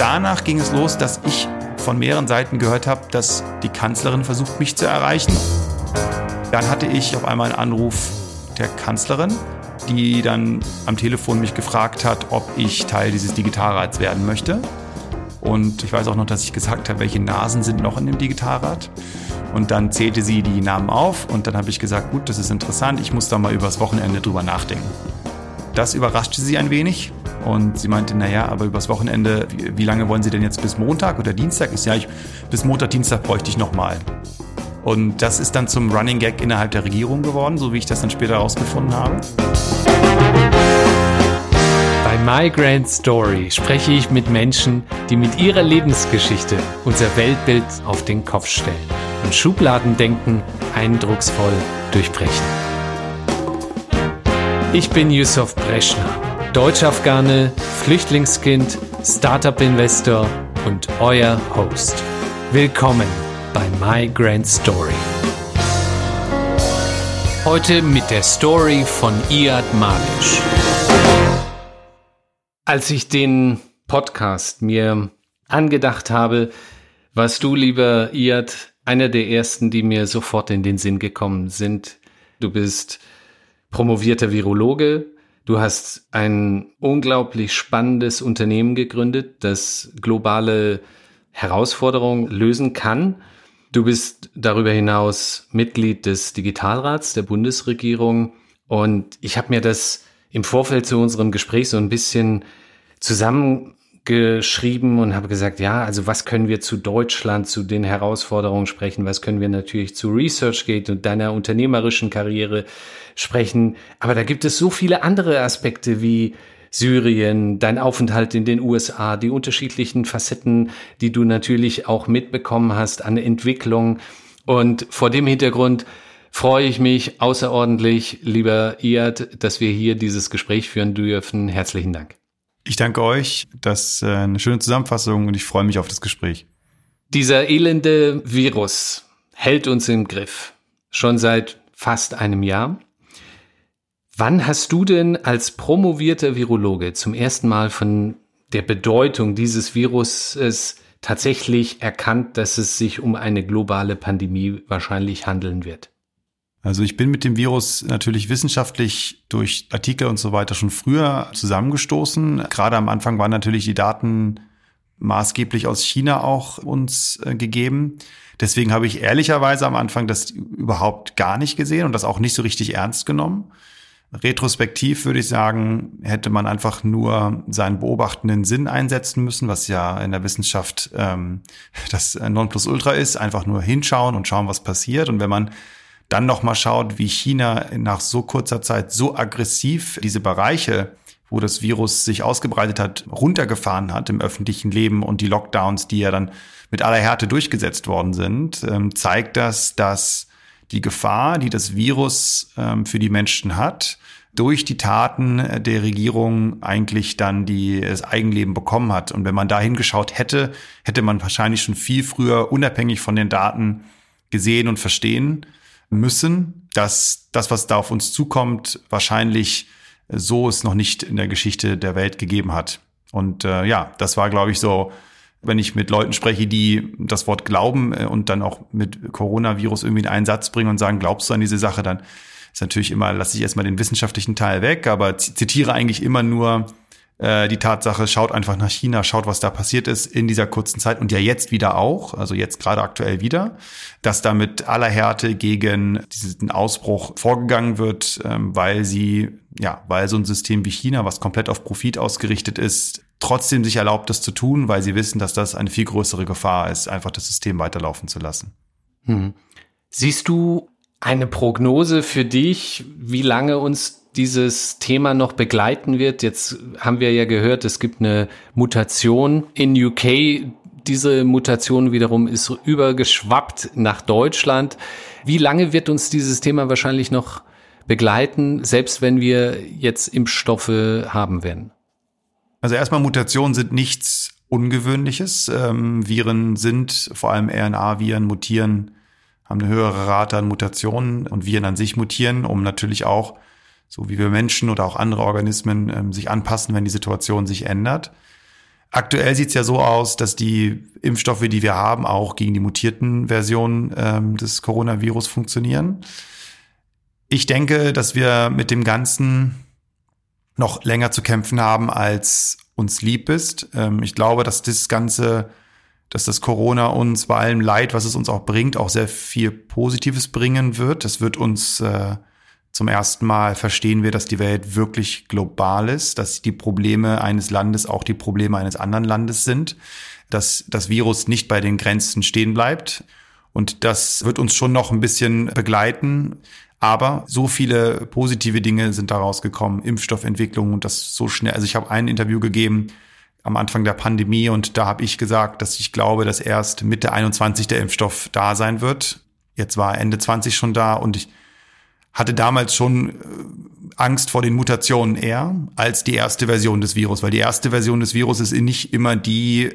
danach ging es los, dass ich von mehreren Seiten gehört habe, dass die Kanzlerin versucht, mich zu erreichen. Dann hatte ich auf einmal einen Anruf der Kanzlerin, die dann am Telefon mich gefragt hat, ob ich Teil dieses Digitalrats werden möchte. Und ich weiß auch noch, dass ich gesagt habe, welche Nasen sind noch in dem Digitalrat. Und dann zählte sie die Namen auf und dann habe ich gesagt, gut, das ist interessant, ich muss da mal übers Wochenende drüber nachdenken. Das überraschte sie ein wenig und sie meinte, naja, aber übers Wochenende, wie, wie lange wollen Sie denn jetzt bis Montag oder Dienstag? Ich ja, ich, bis Montag, Dienstag bräuchte ich nochmal. Und das ist dann zum Running Gag innerhalb der Regierung geworden, so wie ich das dann später herausgefunden habe. Bei My Grand Story spreche ich mit Menschen, die mit ihrer Lebensgeschichte unser Weltbild auf den Kopf stellen und Schubladendenken eindrucksvoll durchbrechen. Ich bin Yusuf Breschner, Deutsch-Afghane, Flüchtlingskind, Startup-Investor und euer Host. Willkommen bei My Grand Story. Heute mit der Story von Iad Malisch. Als ich den Podcast mir angedacht habe, warst du, lieber Iad, einer der ersten, die mir sofort in den Sinn gekommen sind. Du bist promovierter Virologe. Du hast ein unglaublich spannendes Unternehmen gegründet, das globale Herausforderungen lösen kann. Du bist darüber hinaus Mitglied des Digitalrats der Bundesregierung und ich habe mir das im Vorfeld zu unserem Gespräch so ein bisschen zusammengeschrieben und habe gesagt, ja, also was können wir zu Deutschland, zu den Herausforderungen sprechen, was können wir natürlich zu ResearchGate und deiner unternehmerischen Karriere sprechen, aber da gibt es so viele andere Aspekte wie Syrien, dein Aufenthalt in den USA, die unterschiedlichen Facetten, die du natürlich auch mitbekommen hast an Entwicklung. Und vor dem Hintergrund freue ich mich außerordentlich, lieber Iad, dass wir hier dieses Gespräch führen dürfen. Herzlichen Dank. Ich danke euch. Das ist äh, eine schöne Zusammenfassung und ich freue mich auf das Gespräch. Dieser elende Virus hält uns im Griff. Schon seit fast einem Jahr. Wann hast du denn als promovierter Virologe zum ersten Mal von der Bedeutung dieses Viruses tatsächlich erkannt, dass es sich um eine globale Pandemie wahrscheinlich handeln wird? Also ich bin mit dem Virus natürlich wissenschaftlich durch Artikel und so weiter schon früher zusammengestoßen. Gerade am Anfang waren natürlich die Daten maßgeblich aus China auch uns äh, gegeben. Deswegen habe ich ehrlicherweise am Anfang das überhaupt gar nicht gesehen und das auch nicht so richtig ernst genommen. Retrospektiv würde ich sagen, hätte man einfach nur seinen beobachtenden Sinn einsetzen müssen, was ja in der Wissenschaft ähm, das Nonplusultra ist. Einfach nur hinschauen und schauen, was passiert. Und wenn man dann noch mal schaut, wie China nach so kurzer Zeit so aggressiv diese Bereiche, wo das Virus sich ausgebreitet hat, runtergefahren hat im öffentlichen Leben und die Lockdowns, die ja dann mit aller Härte durchgesetzt worden sind, ähm, zeigt das, dass die Gefahr, die das Virus ähm, für die Menschen hat, durch die Taten der Regierung eigentlich dann die, das Eigenleben bekommen hat. Und wenn man da hingeschaut hätte, hätte man wahrscheinlich schon viel früher unabhängig von den Daten gesehen und verstehen müssen, dass das, was da auf uns zukommt, wahrscheinlich so es noch nicht in der Geschichte der Welt gegeben hat. Und äh, ja, das war, glaube ich, so wenn ich mit Leuten spreche, die das Wort glauben äh, und dann auch mit Coronavirus irgendwie in einen Satz bringen und sagen, glaubst du an diese Sache, dann ist natürlich immer, lasse ich erstmal den wissenschaftlichen Teil weg, aber zitiere eigentlich immer nur äh, die Tatsache, schaut einfach nach China, schaut, was da passiert ist in dieser kurzen Zeit und ja jetzt wieder auch, also jetzt gerade aktuell wieder, dass da mit aller Härte gegen diesen Ausbruch vorgegangen wird, ähm, weil sie, ja, weil so ein System wie China, was komplett auf Profit ausgerichtet ist, trotzdem sich erlaubt, das zu tun, weil sie wissen, dass das eine viel größere Gefahr ist, einfach das System weiterlaufen zu lassen. Hm. Siehst du eine Prognose für dich, wie lange uns dieses Thema noch begleiten wird? Jetzt haben wir ja gehört, es gibt eine Mutation in UK. Diese Mutation wiederum ist übergeschwappt nach Deutschland. Wie lange wird uns dieses Thema wahrscheinlich noch begleiten, selbst wenn wir jetzt Impfstoffe haben werden? Also erstmal Mutationen sind nichts Ungewöhnliches. Ähm, Viren sind, vor allem RNA-Viren, mutieren, haben eine höhere Rate an Mutationen und Viren an sich mutieren, um natürlich auch, so wie wir Menschen oder auch andere Organismen, ähm, sich anpassen, wenn die Situation sich ändert. Aktuell sieht es ja so aus, dass die Impfstoffe, die wir haben, auch gegen die mutierten Versionen ähm, des Coronavirus funktionieren. Ich denke, dass wir mit dem Ganzen noch länger zu kämpfen haben, als uns lieb ist. Ähm, ich glaube, dass das Ganze, dass das Corona uns bei allem Leid, was es uns auch bringt, auch sehr viel Positives bringen wird. Das wird uns äh, zum ersten Mal verstehen wir, dass die Welt wirklich global ist, dass die Probleme eines Landes auch die Probleme eines anderen Landes sind, dass das Virus nicht bei den Grenzen stehen bleibt. Und das wird uns schon noch ein bisschen begleiten. Aber so viele positive Dinge sind daraus gekommen, Impfstoffentwicklung und das so schnell. Also ich habe ein Interview gegeben am Anfang der Pandemie und da habe ich gesagt, dass ich glaube, dass erst Mitte 21 der Impfstoff da sein wird. Jetzt war Ende 20 schon da und ich hatte damals schon äh, Angst vor den Mutationen eher als die erste Version des Virus, weil die erste Version des Virus ist nicht immer die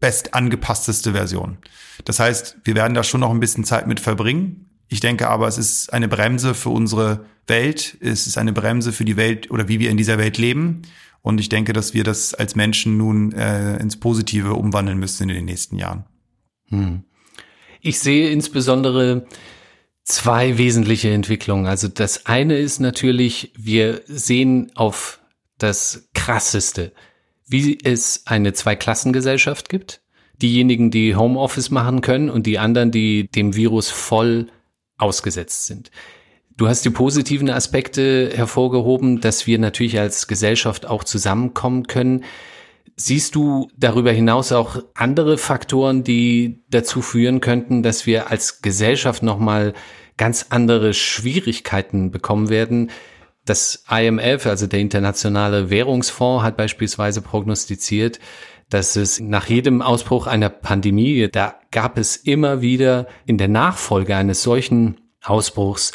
best angepassteste Version. Das heißt, wir werden da schon noch ein bisschen Zeit mit verbringen. Ich denke aber, es ist eine Bremse für unsere Welt. Es ist eine Bremse für die Welt oder wie wir in dieser Welt leben. Und ich denke, dass wir das als Menschen nun äh, ins Positive umwandeln müssen in den nächsten Jahren. Hm. Ich sehe insbesondere zwei wesentliche Entwicklungen. Also das eine ist natürlich, wir sehen auf das Krasseste, wie es eine Zweiklassengesellschaft gibt. Diejenigen, die Homeoffice machen können und die anderen, die dem Virus voll ausgesetzt sind. Du hast die positiven Aspekte hervorgehoben, dass wir natürlich als Gesellschaft auch zusammenkommen können. Siehst du darüber hinaus auch andere Faktoren, die dazu führen könnten, dass wir als Gesellschaft nochmal ganz andere Schwierigkeiten bekommen werden? Das IMF, also der Internationale Währungsfonds, hat beispielsweise prognostiziert, dass es nach jedem Ausbruch einer Pandemie, da gab es immer wieder in der Nachfolge eines solchen Ausbruchs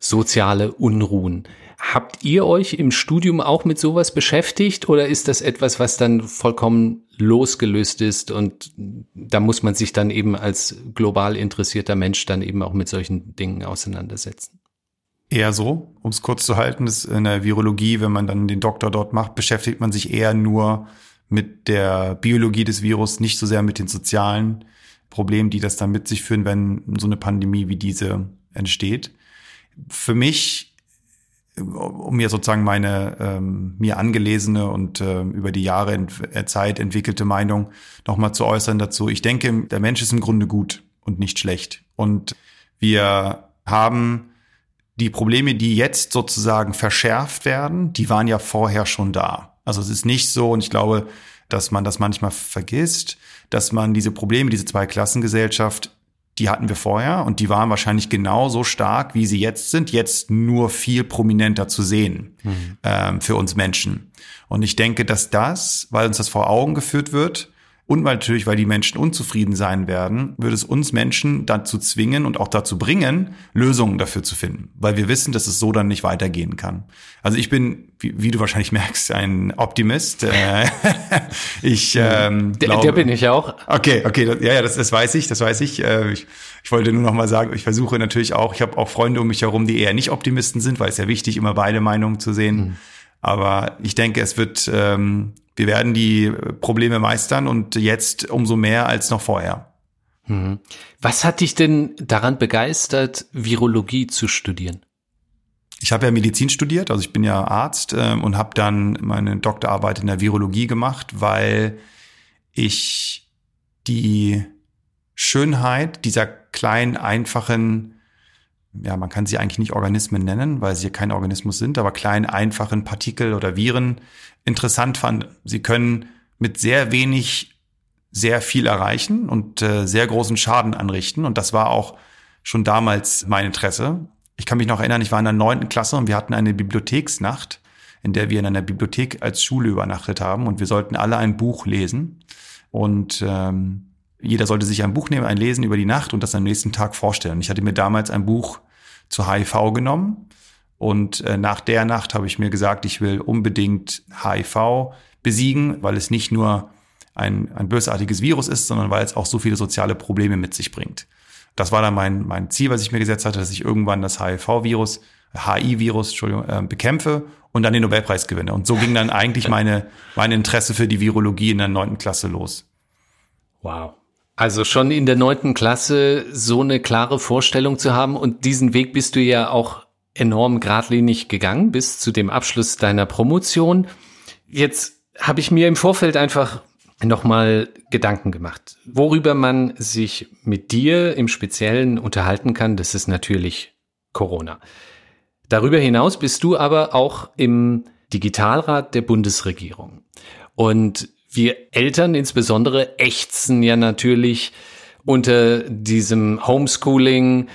soziale Unruhen. Habt ihr euch im Studium auch mit sowas beschäftigt oder ist das etwas, was dann vollkommen losgelöst ist und da muss man sich dann eben als global interessierter Mensch dann eben auch mit solchen Dingen auseinandersetzen? Eher so, um es kurz zu halten, ist in der Virologie, wenn man dann den Doktor dort macht, beschäftigt man sich eher nur mit der Biologie des Virus, nicht so sehr mit den sozialen Problemen, die das dann mit sich führen, wenn so eine Pandemie wie diese entsteht. Für mich um mir sozusagen meine ähm, mir angelesene und äh, über die Jahre ent äh, Zeit entwickelte Meinung nochmal zu äußern dazu. Ich denke, der Mensch ist im Grunde gut und nicht schlecht. Und wir haben die Probleme, die jetzt sozusagen verschärft werden, die waren ja vorher schon da. Also es ist nicht so, und ich glaube, dass man das manchmal vergisst, dass man diese Probleme, diese Zweiklassengesellschaft die hatten wir vorher und die waren wahrscheinlich genauso stark, wie sie jetzt sind, jetzt nur viel prominenter zu sehen mhm. ähm, für uns Menschen. Und ich denke, dass das, weil uns das vor Augen geführt wird, und weil natürlich, weil die Menschen unzufrieden sein werden, würde es uns Menschen dazu zwingen und auch dazu bringen, Lösungen dafür zu finden. Weil wir wissen, dass es so dann nicht weitergehen kann. Also ich bin, wie, wie du wahrscheinlich merkst, ein Optimist. Äh, ich ähm, der, glaube, der bin ich auch. Okay, okay, ja, ja, das, das weiß ich, das weiß ich. Äh, ich. Ich wollte nur noch mal sagen, ich versuche natürlich auch, ich habe auch Freunde um mich herum, die eher nicht Optimisten sind, weil es ja wichtig, immer beide Meinungen zu sehen. Mhm. Aber ich denke, es wird ähm, wir werden die Probleme meistern und jetzt umso mehr als noch vorher. Mhm. Was hat dich denn daran begeistert, Virologie zu studieren? Ich habe ja Medizin studiert, also ich bin ja Arzt äh, und habe dann meine Doktorarbeit in der Virologie gemacht, weil ich die Schönheit dieser kleinen, einfachen, ja, man kann sie eigentlich nicht Organismen nennen, weil sie kein Organismus sind, aber kleinen, einfachen Partikel oder Viren interessant fand. Sie können mit sehr wenig sehr viel erreichen und äh, sehr großen Schaden anrichten. Und das war auch schon damals mein Interesse. Ich kann mich noch erinnern, ich war in der neunten Klasse und wir hatten eine Bibliotheksnacht, in der wir in einer Bibliothek als Schule übernachtet haben und wir sollten alle ein Buch lesen. Und ähm, jeder sollte sich ein Buch nehmen, ein Lesen über die Nacht und das am nächsten Tag vorstellen. Ich hatte mir damals ein Buch zu HIV genommen und äh, nach der Nacht habe ich mir gesagt, ich will unbedingt HIV besiegen, weil es nicht nur ein, ein bösartiges Virus ist, sondern weil es auch so viele soziale Probleme mit sich bringt. Das war dann mein, mein Ziel, was ich mir gesetzt hatte, dass ich irgendwann das HIV-Virus HI-Virus, Entschuldigung, äh, bekämpfe und dann den Nobelpreis gewinne. Und so ging dann eigentlich meine, mein Interesse für die Virologie in der neunten Klasse los. Wow. Also schon in der neunten Klasse so eine klare Vorstellung zu haben und diesen Weg bist du ja auch enorm geradlinig gegangen bis zu dem Abschluss deiner Promotion. Jetzt habe ich mir im Vorfeld einfach nochmal Gedanken gemacht, worüber man sich mit dir im Speziellen unterhalten kann. Das ist natürlich Corona. Darüber hinaus bist du aber auch im Digitalrat der Bundesregierung. Und wir Eltern insbesondere ächzen ja natürlich unter diesem Homeschooling,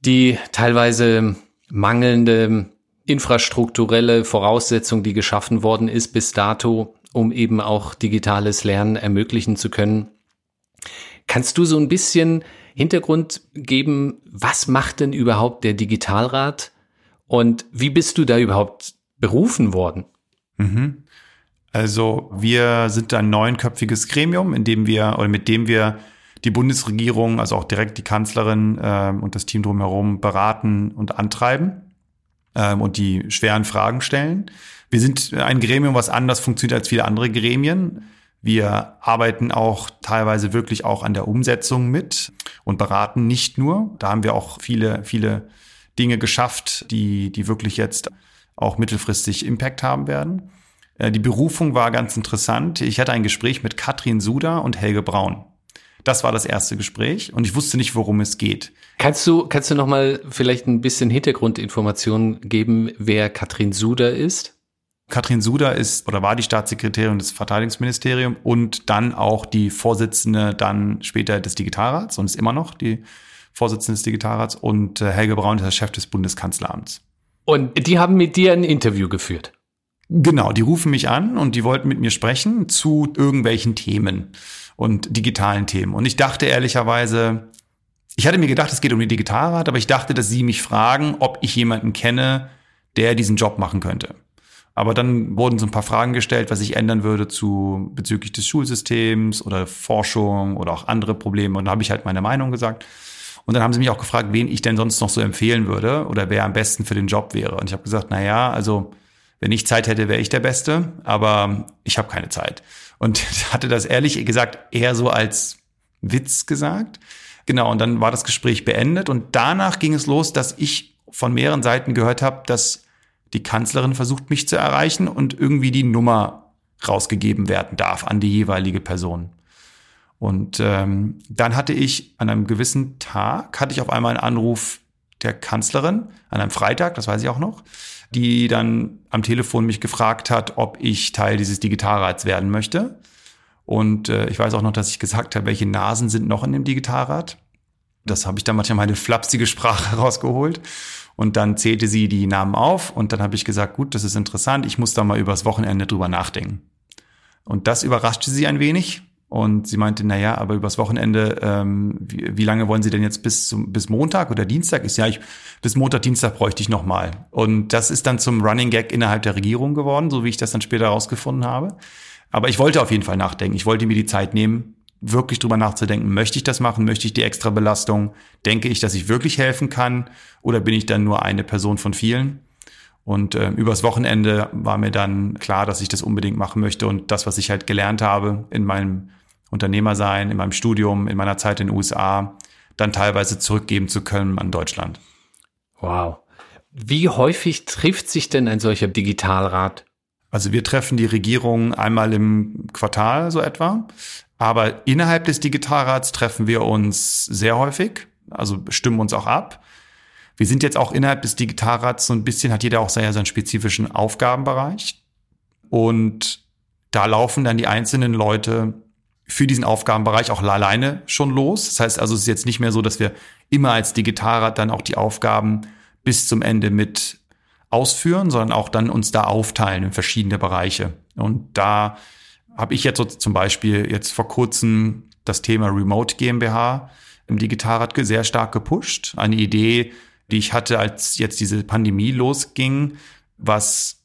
die teilweise mangelnde infrastrukturelle Voraussetzung, die geschaffen worden ist bis dato, um eben auch digitales Lernen ermöglichen zu können. Kannst du so ein bisschen Hintergrund geben, was macht denn überhaupt der Digitalrat und wie bist du da überhaupt berufen worden? Mhm. Also wir sind ein neunköpfiges Gremium, in dem wir oder mit dem wir die Bundesregierung, also auch direkt die Kanzlerin äh, und das Team drumherum beraten und antreiben ähm, und die schweren Fragen stellen. Wir sind ein Gremium, was anders funktioniert als viele andere Gremien. Wir arbeiten auch teilweise wirklich auch an der Umsetzung mit und beraten nicht nur. Da haben wir auch viele, viele Dinge geschafft, die, die wirklich jetzt auch mittelfristig Impact haben werden. Äh, die Berufung war ganz interessant. Ich hatte ein Gespräch mit Katrin Suda und Helge Braun. Das war das erste Gespräch und ich wusste nicht, worum es geht. Kannst du, kannst du noch mal vielleicht ein bisschen Hintergrundinformationen geben, wer Katrin Suda ist? Katrin Suda ist oder war die Staatssekretärin des Verteidigungsministeriums und dann auch die Vorsitzende dann später des Digitalrats und ist immer noch die Vorsitzende des Digitalrats und äh, Helge Braun ist der Chef des Bundeskanzleramts. Und die haben mit dir ein Interview geführt? Genau, die rufen mich an und die wollten mit mir sprechen zu irgendwelchen Themen und digitalen Themen. Und ich dachte ehrlicherweise, ich hatte mir gedacht, es geht um den Digitalrat, aber ich dachte, dass sie mich fragen, ob ich jemanden kenne, der diesen Job machen könnte. Aber dann wurden so ein paar Fragen gestellt, was ich ändern würde zu bezüglich des Schulsystems oder Forschung oder auch andere Probleme. Und da habe ich halt meine Meinung gesagt. Und dann haben sie mich auch gefragt, wen ich denn sonst noch so empfehlen würde oder wer am besten für den Job wäre. Und ich habe gesagt, na ja, also wenn ich Zeit hätte, wäre ich der Beste, aber ich habe keine Zeit. Und hatte das ehrlich gesagt eher so als Witz gesagt. Genau, und dann war das Gespräch beendet und danach ging es los, dass ich von mehreren Seiten gehört habe, dass die Kanzlerin versucht, mich zu erreichen und irgendwie die Nummer rausgegeben werden darf an die jeweilige Person. Und ähm, dann hatte ich an einem gewissen Tag, hatte ich auf einmal einen Anruf der Kanzlerin, an einem Freitag, das weiß ich auch noch, die dann am Telefon mich gefragt hat, ob ich Teil dieses Digitalrats werden möchte. Und äh, ich weiß auch noch, dass ich gesagt habe, welche Nasen sind noch in dem Digitalrat. Das habe ich dann manchmal meine flapsige Sprache rausgeholt. Und dann zählte sie die Namen auf und dann habe ich gesagt, gut, das ist interessant, ich muss da mal übers Wochenende drüber nachdenken. Und das überraschte sie ein wenig. Und sie meinte, na ja, aber übers Wochenende, ähm, wie, wie, lange wollen Sie denn jetzt bis zum, bis Montag oder Dienstag? Ist ja, ich, bis Montag, Dienstag bräuchte ich noch mal. Und das ist dann zum Running Gag innerhalb der Regierung geworden, so wie ich das dann später herausgefunden habe. Aber ich wollte auf jeden Fall nachdenken. Ich wollte mir die Zeit nehmen, wirklich drüber nachzudenken, möchte ich das machen, möchte ich die extra Belastung, denke ich, dass ich wirklich helfen kann oder bin ich dann nur eine Person von vielen? Und äh, übers Wochenende war mir dann klar, dass ich das unbedingt machen möchte und das, was ich halt gelernt habe in meinem Unternehmersein, in meinem Studium, in meiner Zeit in den USA, dann teilweise zurückgeben zu können an Deutschland. Wow. Wie häufig trifft sich denn ein solcher Digitalrat? Also wir treffen die Regierung einmal im Quartal so etwa. Aber innerhalb des Digitalrats treffen wir uns sehr häufig, also stimmen uns auch ab. Wir sind jetzt auch innerhalb des Digitalrats so ein bisschen, hat jeder auch seinen spezifischen Aufgabenbereich. Und da laufen dann die einzelnen Leute für diesen Aufgabenbereich auch alleine schon los. Das heißt also, es ist jetzt nicht mehr so, dass wir immer als Digitalrat dann auch die Aufgaben bis zum Ende mit ausführen, sondern auch dann uns da aufteilen in verschiedene Bereiche. Und da habe ich jetzt so zum Beispiel jetzt vor kurzem das Thema Remote GmbH im Digitalrat sehr stark gepusht. Eine Idee, die ich hatte, als jetzt diese Pandemie losging, was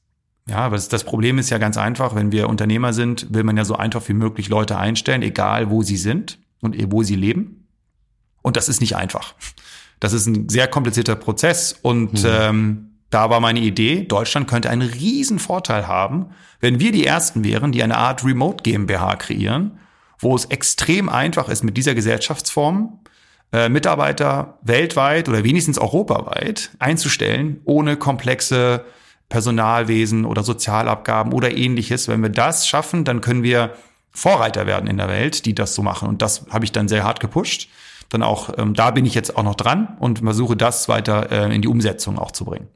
ja, was das Problem ist ja ganz einfach, wenn wir Unternehmer sind, will man ja so einfach wie möglich Leute einstellen, egal wo sie sind und wo sie leben. Und das ist nicht einfach. Das ist ein sehr komplizierter Prozess und mhm. ähm, da war meine Idee, Deutschland könnte einen riesen Vorteil haben, wenn wir die Ersten wären, die eine Art Remote GmbH kreieren, wo es extrem einfach ist, mit dieser Gesellschaftsform äh, Mitarbeiter weltweit oder wenigstens europaweit einzustellen, ohne komplexe Personalwesen oder Sozialabgaben oder ähnliches. Wenn wir das schaffen, dann können wir Vorreiter werden in der Welt, die das so machen. Und das habe ich dann sehr hart gepusht. Dann auch, ähm, da bin ich jetzt auch noch dran und versuche das weiter äh, in die Umsetzung auch zu bringen.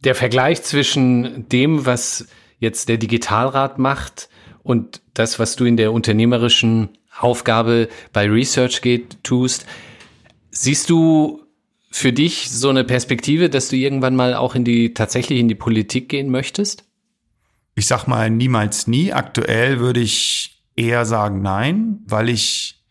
Der Vergleich zwischen dem, was jetzt der Digitalrat macht und das, was du in der unternehmerischen Aufgabe bei ResearchGate tust, siehst du für dich so eine Perspektive, dass du irgendwann mal auch in die tatsächlich in die Politik gehen möchtest? Ich sag mal niemals nie. Aktuell würde ich eher sagen nein, weil ich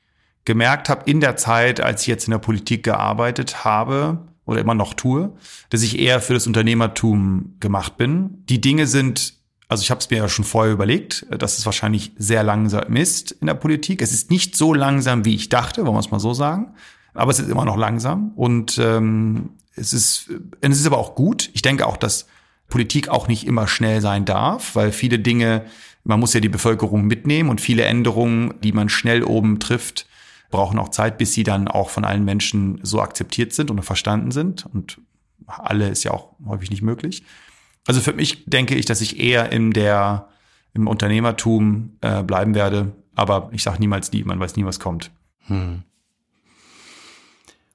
gemerkt habe in der Zeit, als ich jetzt in der Politik gearbeitet habe oder immer noch tue, dass ich eher für das Unternehmertum gemacht bin. Die Dinge sind also ich habe es mir ja schon vorher überlegt, dass es wahrscheinlich sehr langsam ist in der Politik. Es ist nicht so langsam, wie ich dachte, wollen wir es mal so sagen aber es ist immer noch langsam und ähm, es ist es ist aber auch gut. Ich denke auch, dass Politik auch nicht immer schnell sein darf, weil viele Dinge, man muss ja die Bevölkerung mitnehmen und viele Änderungen, die man schnell oben trifft, brauchen auch Zeit, bis sie dann auch von allen Menschen so akzeptiert sind und verstanden sind. Und alle ist ja auch häufig nicht möglich. Also für mich denke ich, dass ich eher in der im Unternehmertum äh, bleiben werde. Aber ich sage niemals nie, man weiß nie, was kommt. Hm.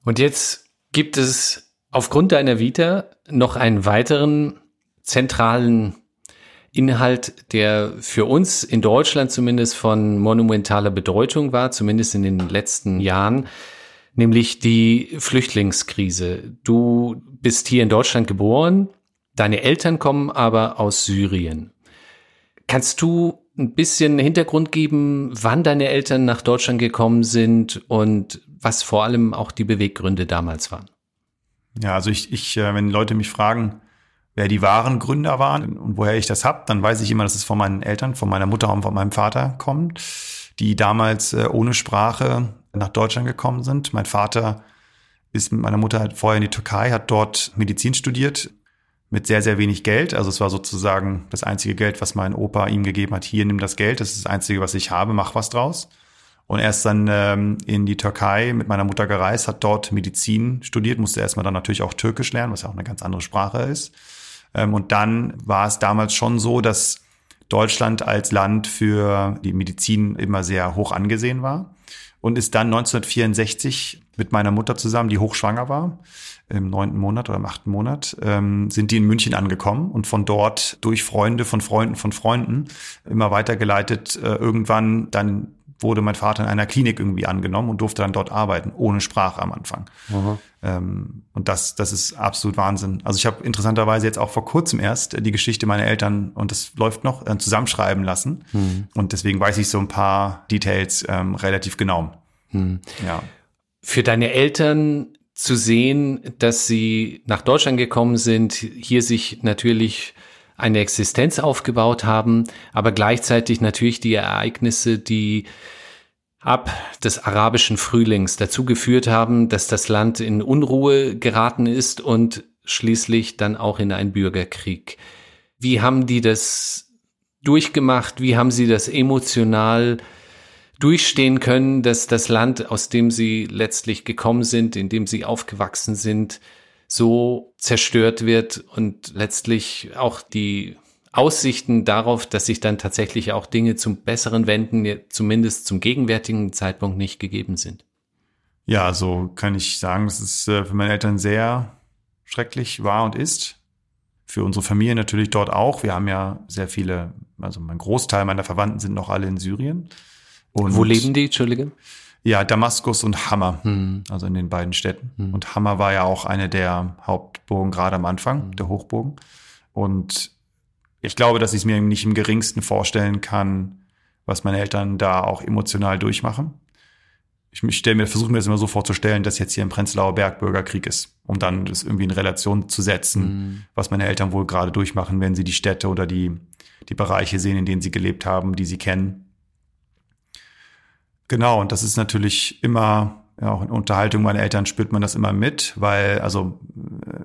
Und jetzt gibt es aufgrund deiner Vita noch einen weiteren zentralen Inhalt, der für uns in Deutschland zumindest von monumentaler Bedeutung war, zumindest in den letzten Jahren, nämlich die Flüchtlingskrise. Du bist hier in Deutschland geboren, deine Eltern kommen aber aus Syrien. Kannst du ein bisschen Hintergrund geben, wann deine Eltern nach Deutschland gekommen sind und was vor allem auch die Beweggründe damals waren. Ja, also ich, ich äh, wenn Leute mich fragen, wer die wahren Gründer waren und woher ich das hab, dann weiß ich immer, dass es von meinen Eltern, von meiner Mutter und von meinem Vater kommt, die damals äh, ohne Sprache nach Deutschland gekommen sind. Mein Vater ist mit meiner Mutter vorher in die Türkei, hat dort Medizin studiert mit sehr, sehr wenig Geld. Also es war sozusagen das einzige Geld, was mein Opa ihm gegeben hat. Hier, nimm das Geld, das ist das einzige, was ich habe, mach was draus. Und er ist dann ähm, in die Türkei mit meiner Mutter gereist, hat dort Medizin studiert, musste erstmal dann natürlich auch Türkisch lernen, was ja auch eine ganz andere Sprache ist. Ähm, und dann war es damals schon so, dass Deutschland als Land für die Medizin immer sehr hoch angesehen war und ist dann 1964 mit meiner Mutter zusammen, die hochschwanger war, im neunten Monat oder im achten Monat, ähm, sind die in München angekommen und von dort durch Freunde von Freunden von Freunden immer weitergeleitet, äh, irgendwann dann wurde mein Vater in einer Klinik irgendwie angenommen und durfte dann dort arbeiten, ohne Sprache am Anfang. Ähm, und das, das ist absolut Wahnsinn. Also ich habe interessanterweise jetzt auch vor kurzem erst die Geschichte meiner Eltern, und das läuft noch, äh, zusammenschreiben lassen. Mhm. Und deswegen weiß ich so ein paar Details ähm, relativ genau. Mhm. Ja. Für deine Eltern zu sehen, dass sie nach Deutschland gekommen sind, hier sich natürlich eine Existenz aufgebaut haben, aber gleichzeitig natürlich die Ereignisse, die ab des arabischen Frühlings dazu geführt haben, dass das Land in Unruhe geraten ist und schließlich dann auch in einen Bürgerkrieg. Wie haben die das durchgemacht? Wie haben sie das emotional durchstehen können, dass das Land, aus dem sie letztlich gekommen sind, in dem sie aufgewachsen sind, so zerstört wird und letztlich auch die Aussichten darauf, dass sich dann tatsächlich auch Dinge zum Besseren wenden, zumindest zum gegenwärtigen Zeitpunkt nicht gegeben sind. Ja, so kann ich sagen, dass es äh, für meine Eltern sehr schrecklich war und ist. Für unsere Familie natürlich dort auch. Wir haben ja sehr viele, also mein Großteil meiner Verwandten sind noch alle in Syrien. Und Wo leben die, Entschuldige? Ja, Damaskus und Hammer, hm. also in den beiden Städten. Hm. Und Hammer war ja auch eine der Hauptburgen gerade am Anfang, hm. der Hochburgen. Und ich glaube, dass ich es mir nicht im geringsten vorstellen kann, was meine Eltern da auch emotional durchmachen. Ich stelle mir, versuche mir das immer so vorzustellen, dass jetzt hier im Prenzlauer Berg Bürgerkrieg ist, um dann das irgendwie in Relation zu setzen, mhm. was meine Eltern wohl gerade durchmachen, wenn sie die Städte oder die, die Bereiche sehen, in denen sie gelebt haben, die sie kennen. Genau, und das ist natürlich immer ja, auch in Unterhaltung meiner Eltern spürt man das immer mit, weil also äh,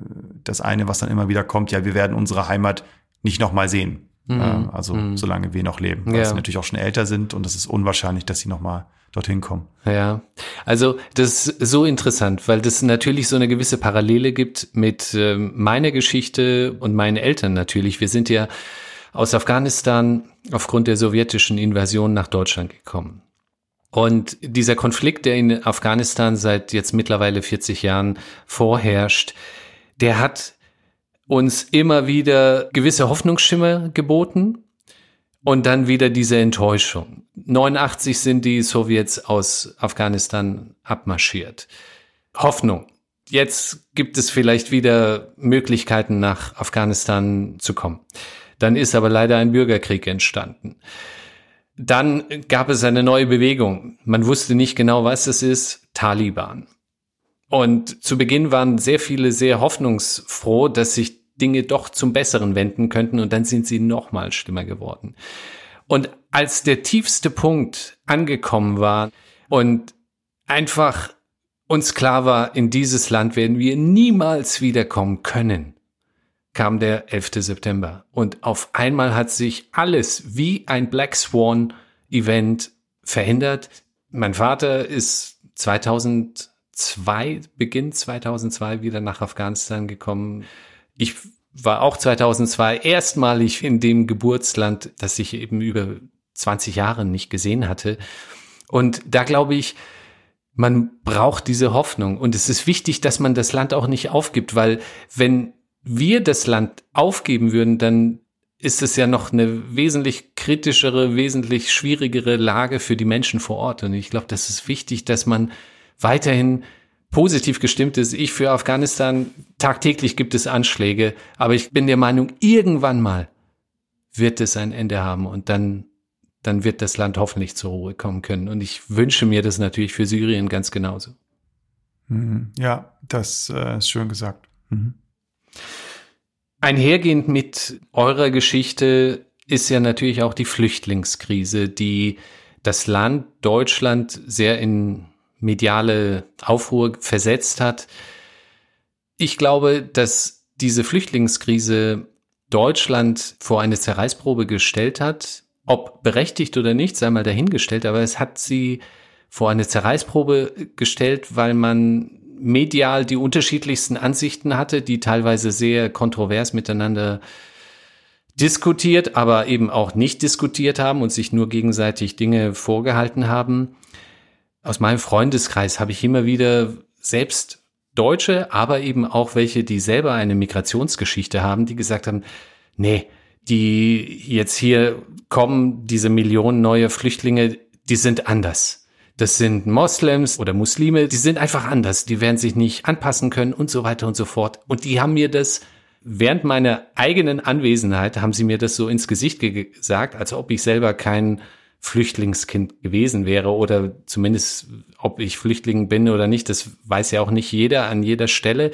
das eine, was dann immer wieder kommt, ja, wir werden unsere Heimat nicht nochmal sehen. Mhm. also mhm. solange wir noch leben, weil ja. sie natürlich auch schon älter sind und es ist unwahrscheinlich, dass sie nochmal dorthin kommen. Ja, also das ist so interessant, weil das natürlich so eine gewisse Parallele gibt mit äh, meiner Geschichte und meinen Eltern natürlich. Wir sind ja aus Afghanistan aufgrund der sowjetischen Invasion nach Deutschland gekommen. Und dieser Konflikt, der in Afghanistan seit jetzt mittlerweile 40 Jahren vorherrscht, der hat uns immer wieder gewisse Hoffnungsschimmer geboten und dann wieder diese Enttäuschung. 89 sind die Sowjets aus Afghanistan abmarschiert. Hoffnung. Jetzt gibt es vielleicht wieder Möglichkeiten, nach Afghanistan zu kommen. Dann ist aber leider ein Bürgerkrieg entstanden. Dann gab es eine neue Bewegung. Man wusste nicht genau, was es ist. Taliban. Und zu Beginn waren sehr viele sehr hoffnungsfroh, dass sich Dinge doch zum Besseren wenden könnten und dann sind sie noch mal schlimmer geworden. Und als der tiefste Punkt angekommen war und einfach uns klar war, in dieses Land werden wir niemals wiederkommen können, kam der 11. September. Und auf einmal hat sich alles wie ein Black Swan Event verändert. Mein Vater ist 2002, Beginn 2002 wieder nach Afghanistan gekommen. Ich war auch 2002 erstmalig in dem Geburtsland, das ich eben über 20 Jahre nicht gesehen hatte. Und da glaube ich, man braucht diese Hoffnung. Und es ist wichtig, dass man das Land auch nicht aufgibt, weil wenn wir das Land aufgeben würden, dann ist es ja noch eine wesentlich kritischere, wesentlich schwierigere Lage für die Menschen vor Ort. Und ich glaube, das ist wichtig, dass man weiterhin positiv gestimmt ist. Ich für Afghanistan, tagtäglich gibt es Anschläge, aber ich bin der Meinung, irgendwann mal wird es ein Ende haben und dann, dann wird das Land hoffentlich zur Ruhe kommen können. Und ich wünsche mir das natürlich für Syrien ganz genauso. Mhm. Ja, das äh, ist schön gesagt. Mhm. Einhergehend mit eurer Geschichte ist ja natürlich auch die Flüchtlingskrise, die das Land Deutschland sehr in mediale Aufruhr versetzt hat. Ich glaube, dass diese Flüchtlingskrise Deutschland vor eine Zerreißprobe gestellt hat. Ob berechtigt oder nicht, sei mal dahingestellt, aber es hat sie vor eine Zerreißprobe gestellt, weil man medial die unterschiedlichsten Ansichten hatte, die teilweise sehr kontrovers miteinander diskutiert, aber eben auch nicht diskutiert haben und sich nur gegenseitig Dinge vorgehalten haben aus meinem Freundeskreis habe ich immer wieder selbst Deutsche, aber eben auch welche, die selber eine Migrationsgeschichte haben, die gesagt haben, nee, die jetzt hier kommen, diese Millionen neue Flüchtlinge, die sind anders. Das sind Moslems oder Muslime, die sind einfach anders, die werden sich nicht anpassen können und so weiter und so fort. Und die haben mir das während meiner eigenen Anwesenheit, haben sie mir das so ins Gesicht gesagt, als ob ich selber kein Flüchtlingskind gewesen wäre oder zumindest ob ich Flüchtling bin oder nicht, das weiß ja auch nicht jeder an jeder Stelle.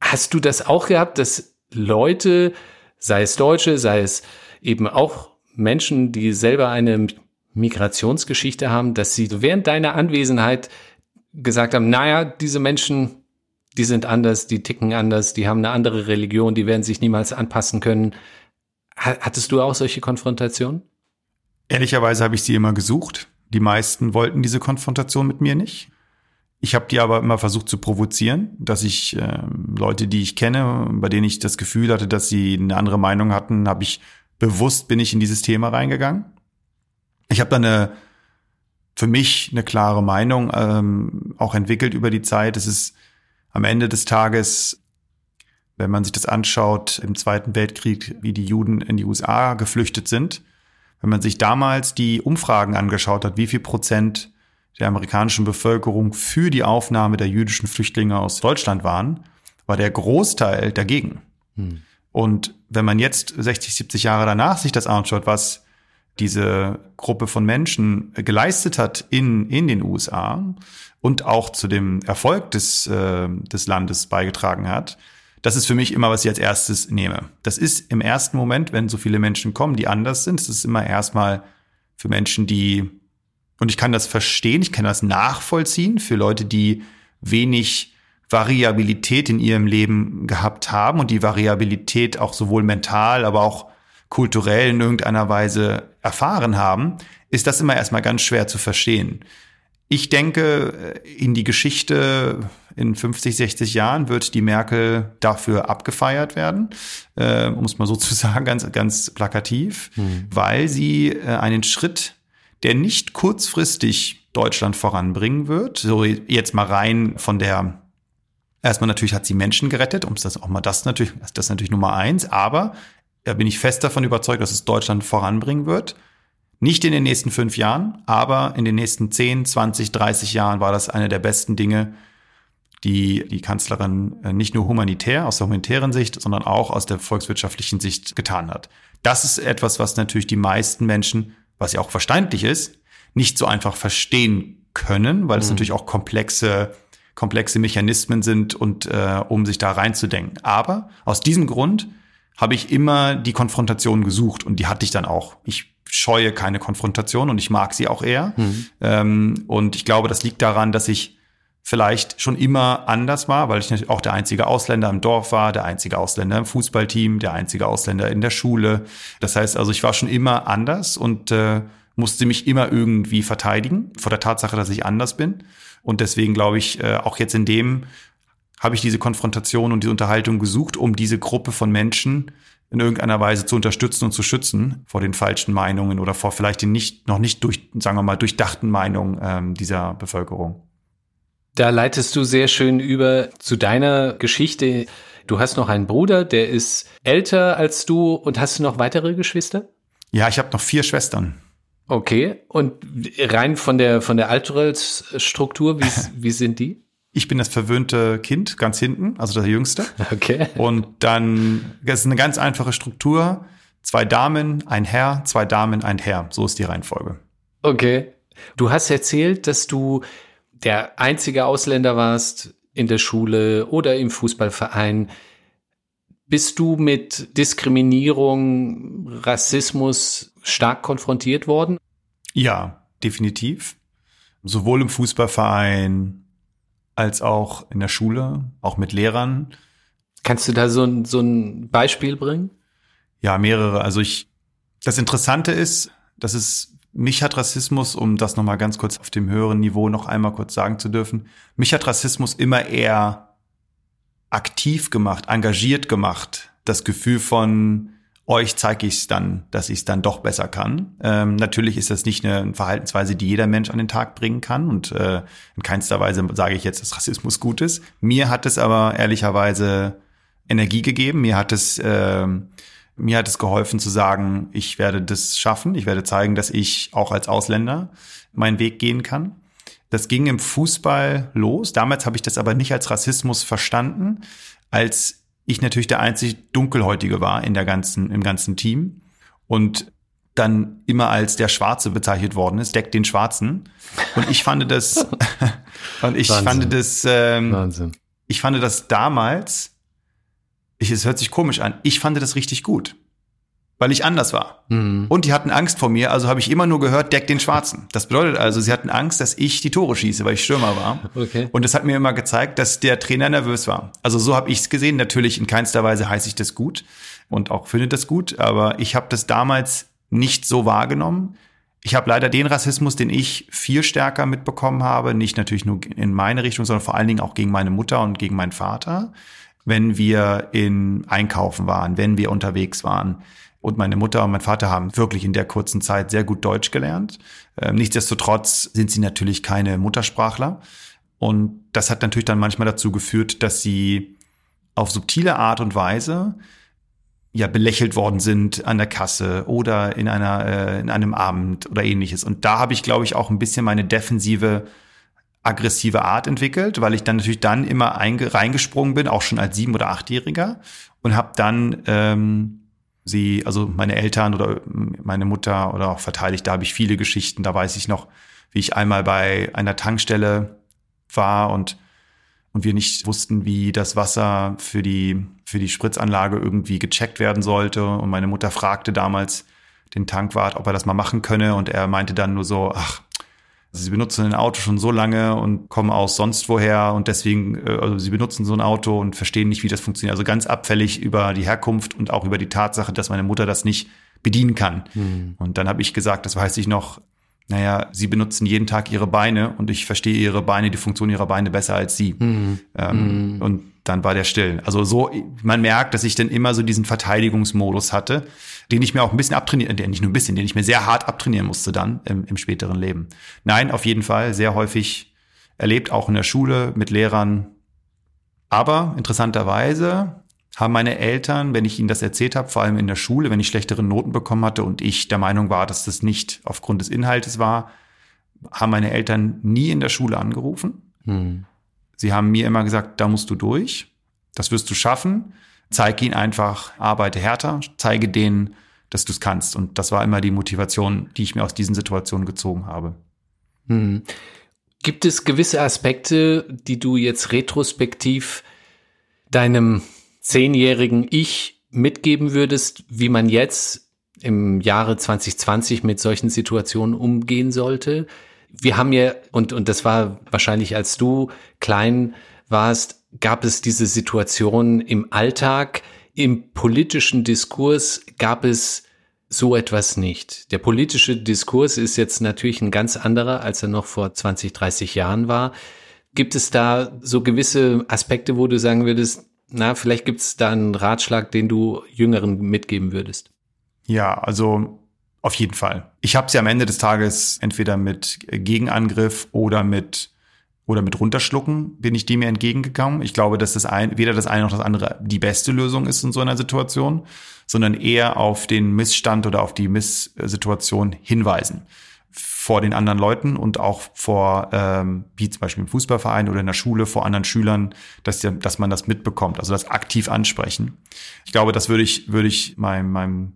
Hast du das auch gehabt, dass Leute, sei es Deutsche, sei es eben auch Menschen, die selber eine Migrationsgeschichte haben, dass sie während deiner Anwesenheit gesagt haben, naja, diese Menschen, die sind anders, die ticken anders, die haben eine andere Religion, die werden sich niemals anpassen können. Hattest du auch solche Konfrontationen? Ehrlicherweise habe ich sie immer gesucht. Die meisten wollten diese Konfrontation mit mir nicht. Ich habe die aber immer versucht zu provozieren, dass ich äh, Leute, die ich kenne, bei denen ich das Gefühl hatte, dass sie eine andere Meinung hatten, habe ich bewusst bin ich in dieses Thema reingegangen. Ich habe dann eine für mich eine klare Meinung ähm, auch entwickelt über die Zeit. Es ist am Ende des Tages, wenn man sich das anschaut, im Zweiten Weltkrieg, wie die Juden in die USA geflüchtet sind, wenn man sich damals die Umfragen angeschaut hat, wie viel Prozent der amerikanischen Bevölkerung für die Aufnahme der jüdischen Flüchtlinge aus Deutschland waren, war der Großteil dagegen. Hm. Und wenn man jetzt 60, 70 Jahre danach sich das anschaut, was diese Gruppe von Menschen geleistet hat in, in den USA und auch zu dem Erfolg des, äh, des Landes beigetragen hat, das ist für mich immer, was ich als erstes nehme. Das ist im ersten Moment, wenn so viele Menschen kommen, die anders sind, das ist immer erstmal für Menschen, die Und ich kann das verstehen, ich kann das nachvollziehen für Leute, die wenig Variabilität in ihrem Leben gehabt haben und die Variabilität auch sowohl mental, aber auch kulturell in irgendeiner Weise erfahren haben, ist das immer erstmal ganz schwer zu verstehen. Ich denke, in die Geschichte in 50, 60 Jahren wird die Merkel dafür abgefeiert werden, äh, um es mal so zu sagen, ganz, ganz plakativ, hm. weil sie äh, einen Schritt, der nicht kurzfristig Deutschland voranbringen wird, so jetzt mal rein von der Erstmal natürlich hat sie Menschen gerettet, um das auch mal das natürlich, das ist natürlich Nummer eins, aber da bin ich fest davon überzeugt, dass es Deutschland voranbringen wird. Nicht in den nächsten fünf Jahren, aber in den nächsten 10, 20, 30 Jahren war das eine der besten Dinge, die die Kanzlerin äh, nicht nur humanitär, aus der humanitären Sicht, sondern auch aus der volkswirtschaftlichen Sicht getan hat. Das ist etwas, was natürlich die meisten Menschen, was ja auch verständlich ist, nicht so einfach verstehen können, weil es mhm. natürlich auch komplexe komplexe Mechanismen sind und äh, um sich da reinzudenken. Aber aus diesem Grund habe ich immer die Konfrontation gesucht und die hatte ich dann auch. Ich scheue keine Konfrontation und ich mag sie auch eher. Mhm. Ähm, und ich glaube, das liegt daran, dass ich vielleicht schon immer anders war, weil ich natürlich auch der einzige Ausländer im Dorf war, der einzige Ausländer im Fußballteam, der einzige Ausländer in der Schule. Das heißt also, ich war schon immer anders und äh, musste mich immer irgendwie verteidigen vor der Tatsache, dass ich anders bin. Und deswegen glaube ich, äh, auch jetzt in dem habe ich diese Konfrontation und die Unterhaltung gesucht, um diese Gruppe von Menschen in irgendeiner Weise zu unterstützen und zu schützen vor den falschen Meinungen oder vor vielleicht den nicht, noch nicht durch, sagen wir mal, durchdachten Meinungen ähm, dieser Bevölkerung. Da leitest du sehr schön über zu deiner Geschichte. Du hast noch einen Bruder, der ist älter als du und hast du noch weitere Geschwister? Ja, ich habe noch vier Schwestern. Okay. Und rein von der, von der Altersstruktur, wie, wie sind die? Ich bin das verwöhnte Kind ganz hinten, also der Jüngste. Okay. Und dann, das ist eine ganz einfache Struktur. Zwei Damen, ein Herr, zwei Damen, ein Herr. So ist die Reihenfolge. Okay. Du hast erzählt, dass du der einzige Ausländer warst in der Schule oder im Fußballverein. Bist du mit Diskriminierung, Rassismus stark konfrontiert worden? Ja, definitiv. Sowohl im Fußballverein als auch in der Schule, auch mit Lehrern. Kannst du da so ein, so ein Beispiel bringen? Ja, mehrere. Also ich, das Interessante ist, dass es mich hat Rassismus, um das nochmal ganz kurz auf dem höheren Niveau noch einmal kurz sagen zu dürfen, mich hat Rassismus immer eher aktiv gemacht, engagiert gemacht. Das Gefühl von, euch zeige ich es dann, dass ich es dann doch besser kann. Ähm, natürlich ist das nicht eine Verhaltensweise, die jeder Mensch an den Tag bringen kann und äh, in keinster Weise sage ich jetzt, dass Rassismus gut ist. Mir hat es aber ehrlicherweise Energie gegeben. Mir hat es äh, mir hat es geholfen zu sagen, ich werde das schaffen. Ich werde zeigen, dass ich auch als Ausländer meinen Weg gehen kann. Das ging im Fußball los. Damals habe ich das aber nicht als Rassismus verstanden, als ich natürlich der einzig Dunkelhäutige war in der ganzen, im ganzen Team und dann immer als der Schwarze bezeichnet worden ist, deckt den Schwarzen. Und ich fand das, und ich Wahnsinn. fand das, ähm, Wahnsinn. ich fand das damals, ich, es hört sich komisch an, ich fand das richtig gut weil ich anders war. Mhm. Und die hatten Angst vor mir, also habe ich immer nur gehört, deck den Schwarzen. Das bedeutet also, sie hatten Angst, dass ich die Tore schieße, weil ich Stürmer war. Okay. Und das hat mir immer gezeigt, dass der Trainer nervös war. Also so habe ich es gesehen. Natürlich in keinster Weise heiße ich das gut und auch finde das gut, aber ich habe das damals nicht so wahrgenommen. Ich habe leider den Rassismus, den ich viel stärker mitbekommen habe, nicht natürlich nur in meine Richtung, sondern vor allen Dingen auch gegen meine Mutter und gegen meinen Vater, wenn wir in Einkaufen waren, wenn wir unterwegs waren und meine Mutter und mein Vater haben wirklich in der kurzen Zeit sehr gut Deutsch gelernt. Ähm, nichtsdestotrotz sind sie natürlich keine Muttersprachler. Und das hat natürlich dann manchmal dazu geführt, dass sie auf subtile Art und Weise ja belächelt worden sind an der Kasse oder in einer äh, in einem Abend oder ähnliches. Und da habe ich, glaube ich, auch ein bisschen meine defensive aggressive Art entwickelt, weil ich dann natürlich dann immer reingesprungen bin, auch schon als sieben oder achtjähriger und habe dann ähm, sie, also meine Eltern oder meine Mutter oder auch verteidigt, da habe ich viele Geschichten. Da weiß ich noch, wie ich einmal bei einer Tankstelle war und und wir nicht wussten, wie das Wasser für die für die Spritzanlage irgendwie gecheckt werden sollte und meine Mutter fragte damals den Tankwart, ob er das mal machen könne und er meinte dann nur so, ach, Sie benutzen ein Auto schon so lange und kommen aus sonst woher und deswegen, äh, also sie benutzen so ein Auto und verstehen nicht, wie das funktioniert. Also ganz abfällig über die Herkunft und auch über die Tatsache, dass meine Mutter das nicht bedienen kann. Mhm. Und dann habe ich gesagt, das weiß ich noch, naja, sie benutzen jeden Tag ihre Beine und ich verstehe ihre Beine, die Funktion ihrer Beine besser als sie. Mhm. Ähm, mhm. Und dann war der still. Also so, man merkt, dass ich dann immer so diesen Verteidigungsmodus hatte, den ich mir auch ein bisschen abtrainieren, der nicht nur ein bisschen, den ich mir sehr hart abtrainieren musste dann im, im späteren Leben. Nein, auf jeden Fall sehr häufig erlebt, auch in der Schule mit Lehrern. Aber interessanterweise haben meine Eltern, wenn ich ihnen das erzählt habe, vor allem in der Schule, wenn ich schlechtere Noten bekommen hatte und ich der Meinung war, dass das nicht aufgrund des Inhaltes war, haben meine Eltern nie in der Schule angerufen. Hm. Sie haben mir immer gesagt, da musst du durch, das wirst du schaffen. Zeig ihnen einfach, arbeite härter, zeige denen, dass du es kannst. Und das war immer die Motivation, die ich mir aus diesen Situationen gezogen habe. Hm. Gibt es gewisse Aspekte, die du jetzt retrospektiv deinem zehnjährigen Ich mitgeben würdest, wie man jetzt im Jahre 2020 mit solchen Situationen umgehen sollte? Wir haben ja, und, und das war wahrscheinlich, als du klein warst, gab es diese Situation im Alltag, im politischen Diskurs gab es so etwas nicht. Der politische Diskurs ist jetzt natürlich ein ganz anderer, als er noch vor 20, 30 Jahren war. Gibt es da so gewisse Aspekte, wo du sagen würdest, na, vielleicht gibt es da einen Ratschlag, den du Jüngeren mitgeben würdest. Ja, also auf jeden Fall. Ich habe sie am Ende des Tages entweder mit Gegenangriff oder mit oder mit runterschlucken bin ich dem mir entgegengekommen. Ich glaube, dass das ein, weder das eine noch das andere die beste Lösung ist in so einer Situation, sondern eher auf den Missstand oder auf die Misssituation hinweisen vor den anderen Leuten und auch vor, ähm, wie zum Beispiel im Fußballverein oder in der Schule, vor anderen Schülern, dass, dass man das mitbekommt, also das aktiv ansprechen. Ich glaube, das würde ich, würde ich meinem, meinem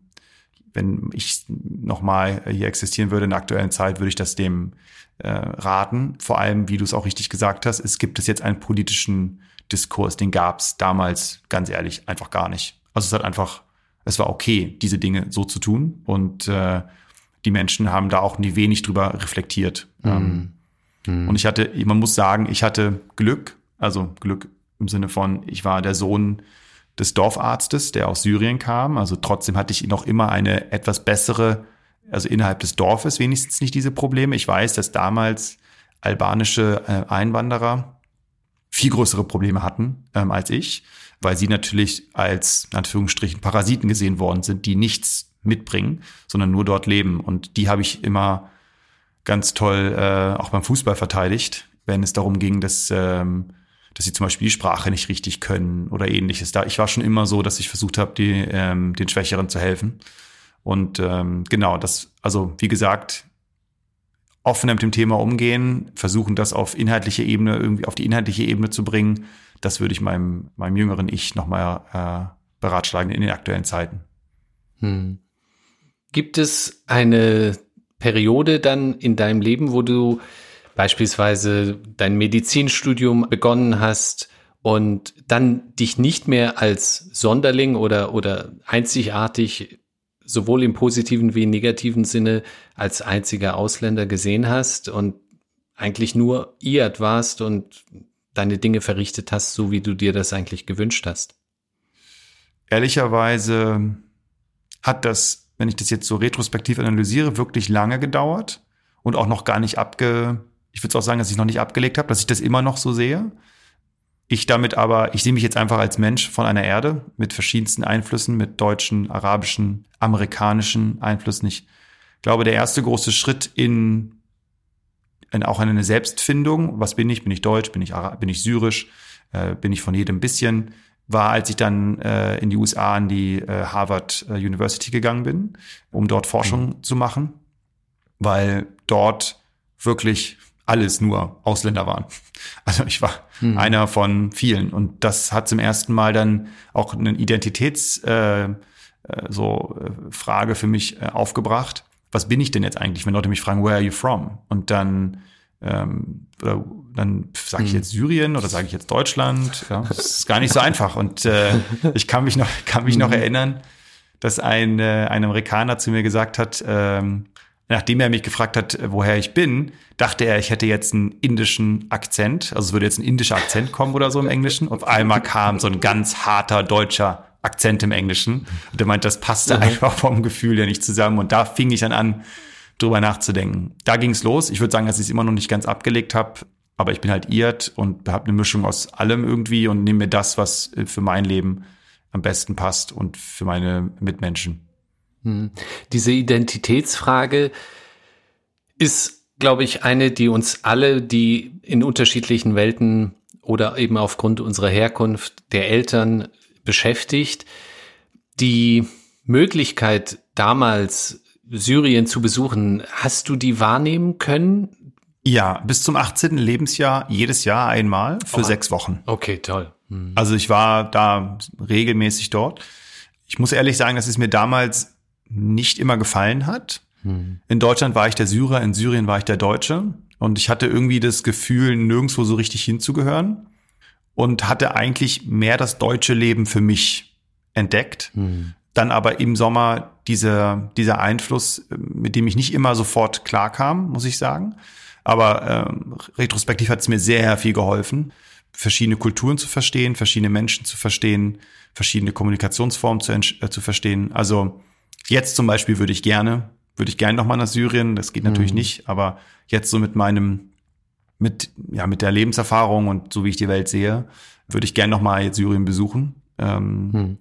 wenn ich nochmal hier existieren würde in der aktuellen Zeit, würde ich das dem äh, raten. Vor allem, wie du es auch richtig gesagt hast, es gibt es jetzt einen politischen Diskurs, den gab es damals, ganz ehrlich, einfach gar nicht. Also es hat einfach, es war okay, diese Dinge so zu tun und äh, die Menschen haben da auch nie wenig drüber reflektiert. Mhm. Mhm. Und ich hatte, man muss sagen, ich hatte Glück, also Glück im Sinne von, ich war der Sohn des Dorfarztes, der aus Syrien kam. Also trotzdem hatte ich noch immer eine etwas bessere, also innerhalb des Dorfes wenigstens nicht diese Probleme. Ich weiß, dass damals albanische äh, Einwanderer viel größere Probleme hatten ähm, als ich, weil sie natürlich als, in Anführungsstrichen, Parasiten gesehen worden sind, die nichts mitbringen, sondern nur dort leben. Und die habe ich immer ganz toll äh, auch beim Fußball verteidigt, wenn es darum ging, dass, ähm, dass sie zum Beispiel die Sprache nicht richtig können oder ähnliches. Da ich war schon immer so, dass ich versucht habe, die, ähm, den Schwächeren zu helfen. Und ähm, genau, das, also wie gesagt, offen mit dem Thema umgehen, versuchen das auf inhaltliche Ebene, irgendwie auf die inhaltliche Ebene zu bringen. Das würde ich meinem, meinem jüngeren Ich nochmal äh, beratschlagen in den aktuellen Zeiten. Hm. Gibt es eine Periode dann in deinem Leben, wo du beispielsweise dein Medizinstudium begonnen hast und dann dich nicht mehr als Sonderling oder, oder einzigartig sowohl im positiven wie im negativen Sinne als einziger Ausländer gesehen hast und eigentlich nur iert warst und deine Dinge verrichtet hast, so wie du dir das eigentlich gewünscht hast? Ehrlicherweise hat das wenn ich das jetzt so retrospektiv analysiere, wirklich lange gedauert und auch noch gar nicht abge, ich würde auch sagen, dass ich noch nicht abgelegt habe, dass ich das immer noch so sehe. Ich damit aber, ich sehe mich jetzt einfach als Mensch von einer Erde mit verschiedensten Einflüssen, mit deutschen, arabischen, amerikanischen Einflüssen. Ich glaube, der erste große Schritt in, in auch eine Selbstfindung, was bin ich? Bin ich deutsch? Bin ich, Arab, bin ich syrisch? Äh, bin ich von jedem bisschen? war, als ich dann äh, in die USA an die äh, Harvard äh, University gegangen bin, um dort Forschung mhm. zu machen, weil dort wirklich alles nur Ausländer waren. Also ich war mhm. einer von vielen und das hat zum ersten Mal dann auch eine Identitäts äh, äh so äh, Frage für mich äh, aufgebracht. Was bin ich denn jetzt eigentlich, wenn Leute mich fragen, where are you from? Und dann ähm, oder dann sage ich hm. jetzt Syrien oder sage ich jetzt Deutschland. Ja, das ist gar nicht so einfach. Und äh, ich kann mich noch, kann mich noch hm. erinnern, dass ein, äh, ein Amerikaner zu mir gesagt hat, ähm, Nachdem er mich gefragt hat, woher ich bin, dachte er, ich hätte jetzt einen indischen Akzent. Also es würde jetzt ein indischer Akzent kommen oder so im Englischen. Auf einmal kam so ein ganz harter deutscher Akzent im Englischen. Und er meint, das passte einfach vom Gefühl ja nicht zusammen. Und da fing ich dann an, drüber nachzudenken. Da ging es los. Ich würde sagen, dass ich es immer noch nicht ganz abgelegt habe. Aber ich bin halt irrt und habe eine Mischung aus allem irgendwie und nehme mir das, was für mein Leben am besten passt und für meine Mitmenschen. Hm. Diese Identitätsfrage ist, glaube ich, eine, die uns alle, die in unterschiedlichen Welten oder eben aufgrund unserer Herkunft der Eltern beschäftigt. Die Möglichkeit damals Syrien zu besuchen, hast du die wahrnehmen können? Ja, bis zum 18. Lebensjahr jedes Jahr einmal für oh. sechs Wochen. Okay, toll. Hm. Also ich war da regelmäßig dort. Ich muss ehrlich sagen, dass es mir damals nicht immer gefallen hat. Hm. In Deutschland war ich der Syrer, in Syrien war ich der Deutsche. Und ich hatte irgendwie das Gefühl, nirgendwo so richtig hinzugehören. Und hatte eigentlich mehr das deutsche Leben für mich entdeckt. Hm. Dann aber im Sommer dieser, dieser Einfluss, mit dem ich nicht immer sofort klarkam, muss ich sagen. Aber ähm, retrospektiv hat es mir sehr viel geholfen, verschiedene Kulturen zu verstehen, verschiedene Menschen zu verstehen, verschiedene Kommunikationsformen zu, äh, zu verstehen. Also Jetzt zum Beispiel würde ich gerne, würde ich gerne nochmal nach Syrien. Das geht natürlich mhm. nicht, aber jetzt so mit meinem, mit, ja, mit der Lebenserfahrung und so wie ich die Welt sehe, würde ich gerne nochmal jetzt Syrien besuchen. Ähm, mhm.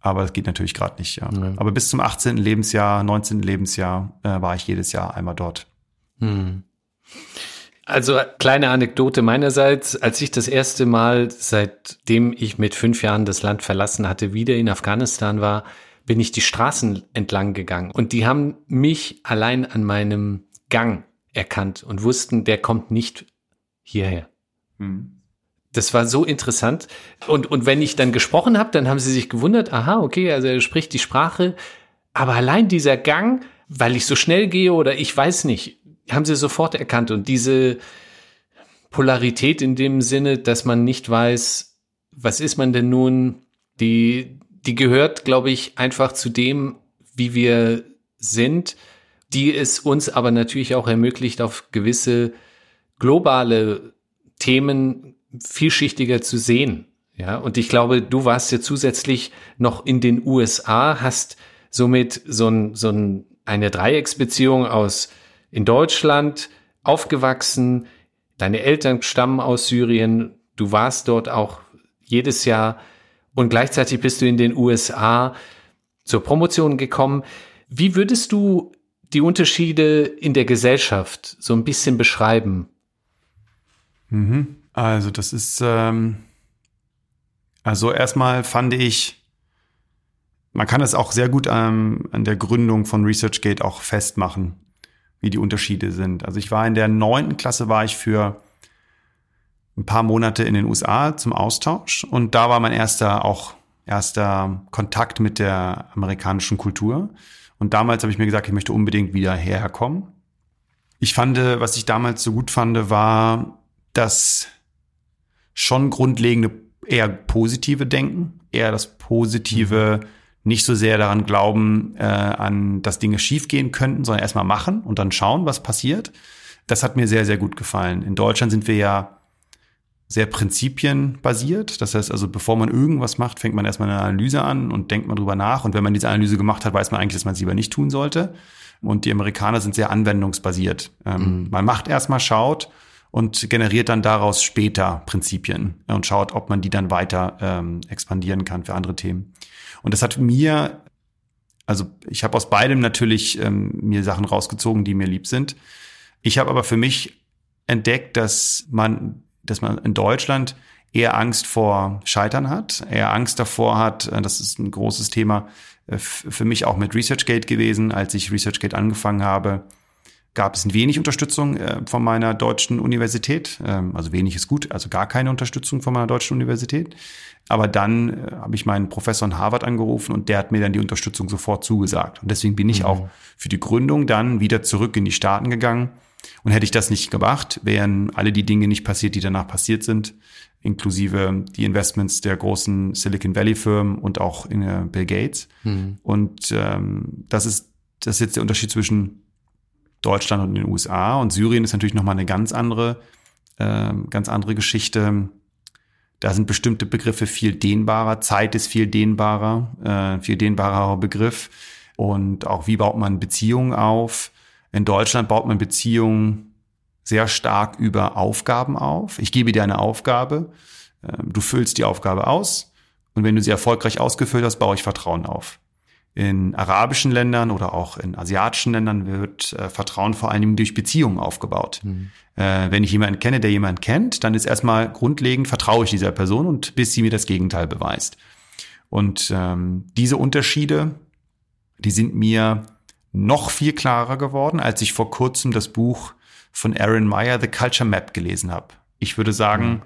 Aber das geht natürlich gerade nicht, ja. Mhm. Aber bis zum 18. Lebensjahr, 19. Lebensjahr äh, war ich jedes Jahr einmal dort. Mhm. Also kleine Anekdote meinerseits, als ich das erste Mal, seitdem ich mit fünf Jahren das Land verlassen hatte, wieder in Afghanistan war, bin ich die Straßen entlang gegangen und die haben mich allein an meinem Gang erkannt und wussten, der kommt nicht hierher. Mhm. Das war so interessant. Und, und wenn ich dann gesprochen habe, dann haben sie sich gewundert, aha, okay, also er spricht die Sprache. Aber allein dieser Gang, weil ich so schnell gehe oder ich weiß nicht, haben sie sofort erkannt. Und diese Polarität in dem Sinne, dass man nicht weiß, was ist man denn nun, die, die gehört, glaube ich, einfach zu dem, wie wir sind, die es uns aber natürlich auch ermöglicht, auf gewisse globale Themen vielschichtiger zu sehen. Ja, und ich glaube, du warst ja zusätzlich noch in den USA, hast somit so, ein, so ein, eine Dreiecksbeziehung aus in Deutschland aufgewachsen, deine Eltern stammen aus Syrien, du warst dort auch jedes Jahr und gleichzeitig bist du in den USA zur Promotion gekommen. Wie würdest du die Unterschiede in der Gesellschaft so ein bisschen beschreiben? Mhm. Also das ist, ähm, also erstmal fand ich, man kann es auch sehr gut ähm, an der Gründung von ResearchGate auch festmachen, wie die Unterschiede sind. Also ich war in der neunten Klasse, war ich für ein paar Monate in den USA zum Austausch und da war mein erster auch erster Kontakt mit der amerikanischen Kultur. Und damals habe ich mir gesagt, ich möchte unbedingt wieder herkommen. Ich fand, was ich damals so gut fand, war das schon grundlegende eher positive Denken, eher das positive, mhm. nicht so sehr daran glauben, äh, an, dass Dinge schiefgehen könnten, sondern erstmal machen und dann schauen, was passiert. Das hat mir sehr, sehr gut gefallen. In Deutschland sind wir ja sehr prinzipienbasiert. Das heißt also, bevor man irgendwas macht, fängt man erstmal eine Analyse an und denkt mal drüber nach. Und wenn man diese Analyse gemacht hat, weiß man eigentlich, dass man es lieber nicht tun sollte. Und die Amerikaner sind sehr anwendungsbasiert. Ähm, mhm. Man macht erstmal, schaut und generiert dann daraus später Prinzipien und schaut, ob man die dann weiter ähm, expandieren kann für andere Themen. Und das hat mir, also ich habe aus beidem natürlich ähm, mir Sachen rausgezogen, die mir lieb sind. Ich habe aber für mich entdeckt, dass man dass man in Deutschland eher Angst vor Scheitern hat, eher Angst davor hat, äh, das ist ein großes Thema äh, für mich auch mit ResearchGate gewesen. Als ich ResearchGate angefangen habe, gab es wenig Unterstützung äh, von meiner deutschen Universität. Ähm, also wenig ist gut, also gar keine Unterstützung von meiner deutschen Universität. Aber dann habe ich meinen Professor in Harvard angerufen und der hat mir dann die Unterstützung sofort zugesagt. Und deswegen bin ich mhm. auch für die Gründung dann wieder zurück in die Staaten gegangen und hätte ich das nicht gemacht, wären alle die Dinge nicht passiert, die danach passiert sind, inklusive die Investments der großen Silicon Valley Firmen und auch in äh, Bill Gates. Mhm. Und ähm, das ist das ist jetzt der Unterschied zwischen Deutschland und den USA. Und Syrien ist natürlich nochmal eine ganz andere, äh, ganz andere Geschichte. Da sind bestimmte Begriffe viel dehnbarer. Zeit ist viel dehnbarer, äh, viel dehnbarer Begriff. Und auch wie baut man Beziehungen auf? In Deutschland baut man Beziehungen sehr stark über Aufgaben auf. Ich gebe dir eine Aufgabe, ähm, du füllst die Aufgabe aus und wenn du sie erfolgreich ausgefüllt hast, baue ich Vertrauen auf. In arabischen Ländern oder auch in asiatischen Ländern wird äh, Vertrauen vor allen Dingen durch Beziehungen aufgebaut. Mhm. Äh, wenn ich jemanden kenne, der jemanden kennt, dann ist erstmal grundlegend, vertraue ich dieser Person und bis sie mir das Gegenteil beweist. Und ähm, diese Unterschiede, die sind mir noch viel klarer geworden, als ich vor kurzem das Buch von Aaron Meyer, The Culture Map, gelesen habe. Ich würde sagen, mhm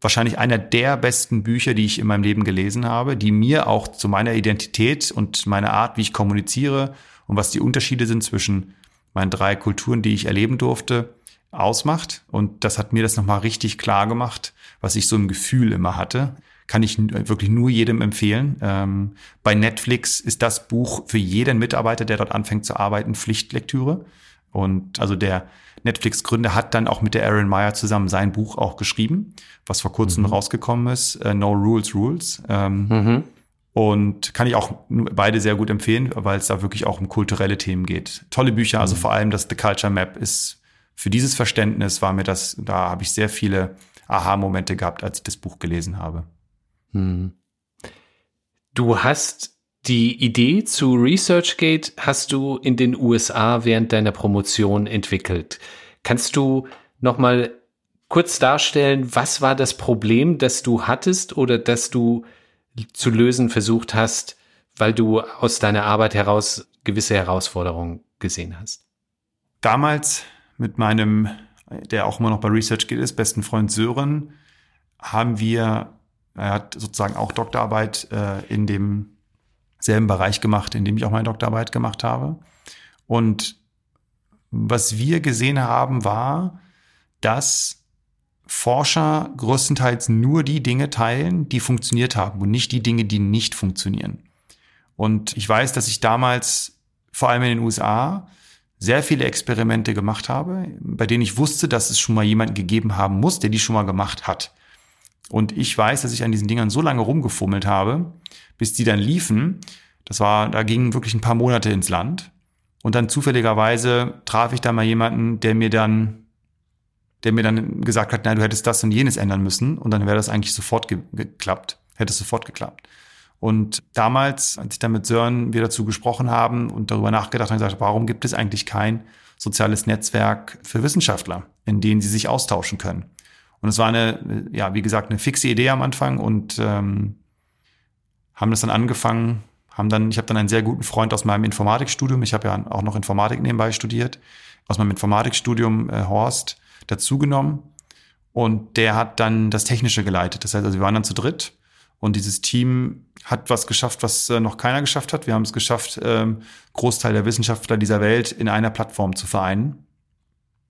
wahrscheinlich einer der besten Bücher, die ich in meinem Leben gelesen habe, die mir auch zu meiner Identität und meiner Art, wie ich kommuniziere und was die Unterschiede sind zwischen meinen drei Kulturen, die ich erleben durfte, ausmacht. Und das hat mir das nochmal richtig klar gemacht, was ich so im Gefühl immer hatte. Kann ich wirklich nur jedem empfehlen. Ähm, bei Netflix ist das Buch für jeden Mitarbeiter, der dort anfängt zu arbeiten, Pflichtlektüre. Und also der, Netflix-Gründer hat dann auch mit der Aaron Meyer zusammen sein Buch auch geschrieben, was vor kurzem mhm. rausgekommen ist, äh, No Rules Rules. Ähm, mhm. Und kann ich auch beide sehr gut empfehlen, weil es da wirklich auch um kulturelle Themen geht. Tolle Bücher, also mhm. vor allem das The Culture Map ist für dieses Verständnis war mir das, da habe ich sehr viele Aha-Momente gehabt, als ich das Buch gelesen habe. Mhm. Du hast die Idee zu ResearchGate hast du in den USA während deiner Promotion entwickelt. Kannst du noch mal kurz darstellen, was war das Problem, das du hattest oder das du zu lösen versucht hast, weil du aus deiner Arbeit heraus gewisse Herausforderungen gesehen hast? Damals mit meinem, der auch immer noch bei ResearchGate ist, besten Freund Sören, haben wir, er hat sozusagen auch Doktorarbeit äh, in dem selben Bereich gemacht, in dem ich auch meine Doktorarbeit gemacht habe. Und was wir gesehen haben, war, dass Forscher größtenteils nur die Dinge teilen, die funktioniert haben und nicht die Dinge, die nicht funktionieren. Und ich weiß, dass ich damals, vor allem in den USA, sehr viele Experimente gemacht habe, bei denen ich wusste, dass es schon mal jemanden gegeben haben muss, der die schon mal gemacht hat. Und ich weiß, dass ich an diesen Dingern so lange rumgefummelt habe, bis die dann liefen. Das war, da gingen wirklich ein paar Monate ins Land. Und dann zufälligerweise traf ich da mal jemanden, der mir dann, der mir dann gesagt hat, nein, du hättest das und jenes ändern müssen. Und dann wäre das eigentlich sofort ge geklappt. Hätte es sofort geklappt. Und damals, als ich dann mit Sören wir dazu gesprochen haben und darüber nachgedacht haben, gesagt, warum gibt es eigentlich kein soziales Netzwerk für Wissenschaftler, in denen sie sich austauschen können? Und es war eine, ja, wie gesagt, eine fixe Idee am Anfang und ähm, haben das dann angefangen, haben dann, ich habe dann einen sehr guten Freund aus meinem Informatikstudium, ich habe ja auch noch Informatik nebenbei studiert, aus meinem Informatikstudium äh, Horst dazugenommen und der hat dann das Technische geleitet. Das heißt, also wir waren dann zu dritt und dieses Team hat was geschafft, was äh, noch keiner geschafft hat. Wir haben es geschafft, ähm, Großteil der Wissenschaftler dieser Welt in einer Plattform zu vereinen.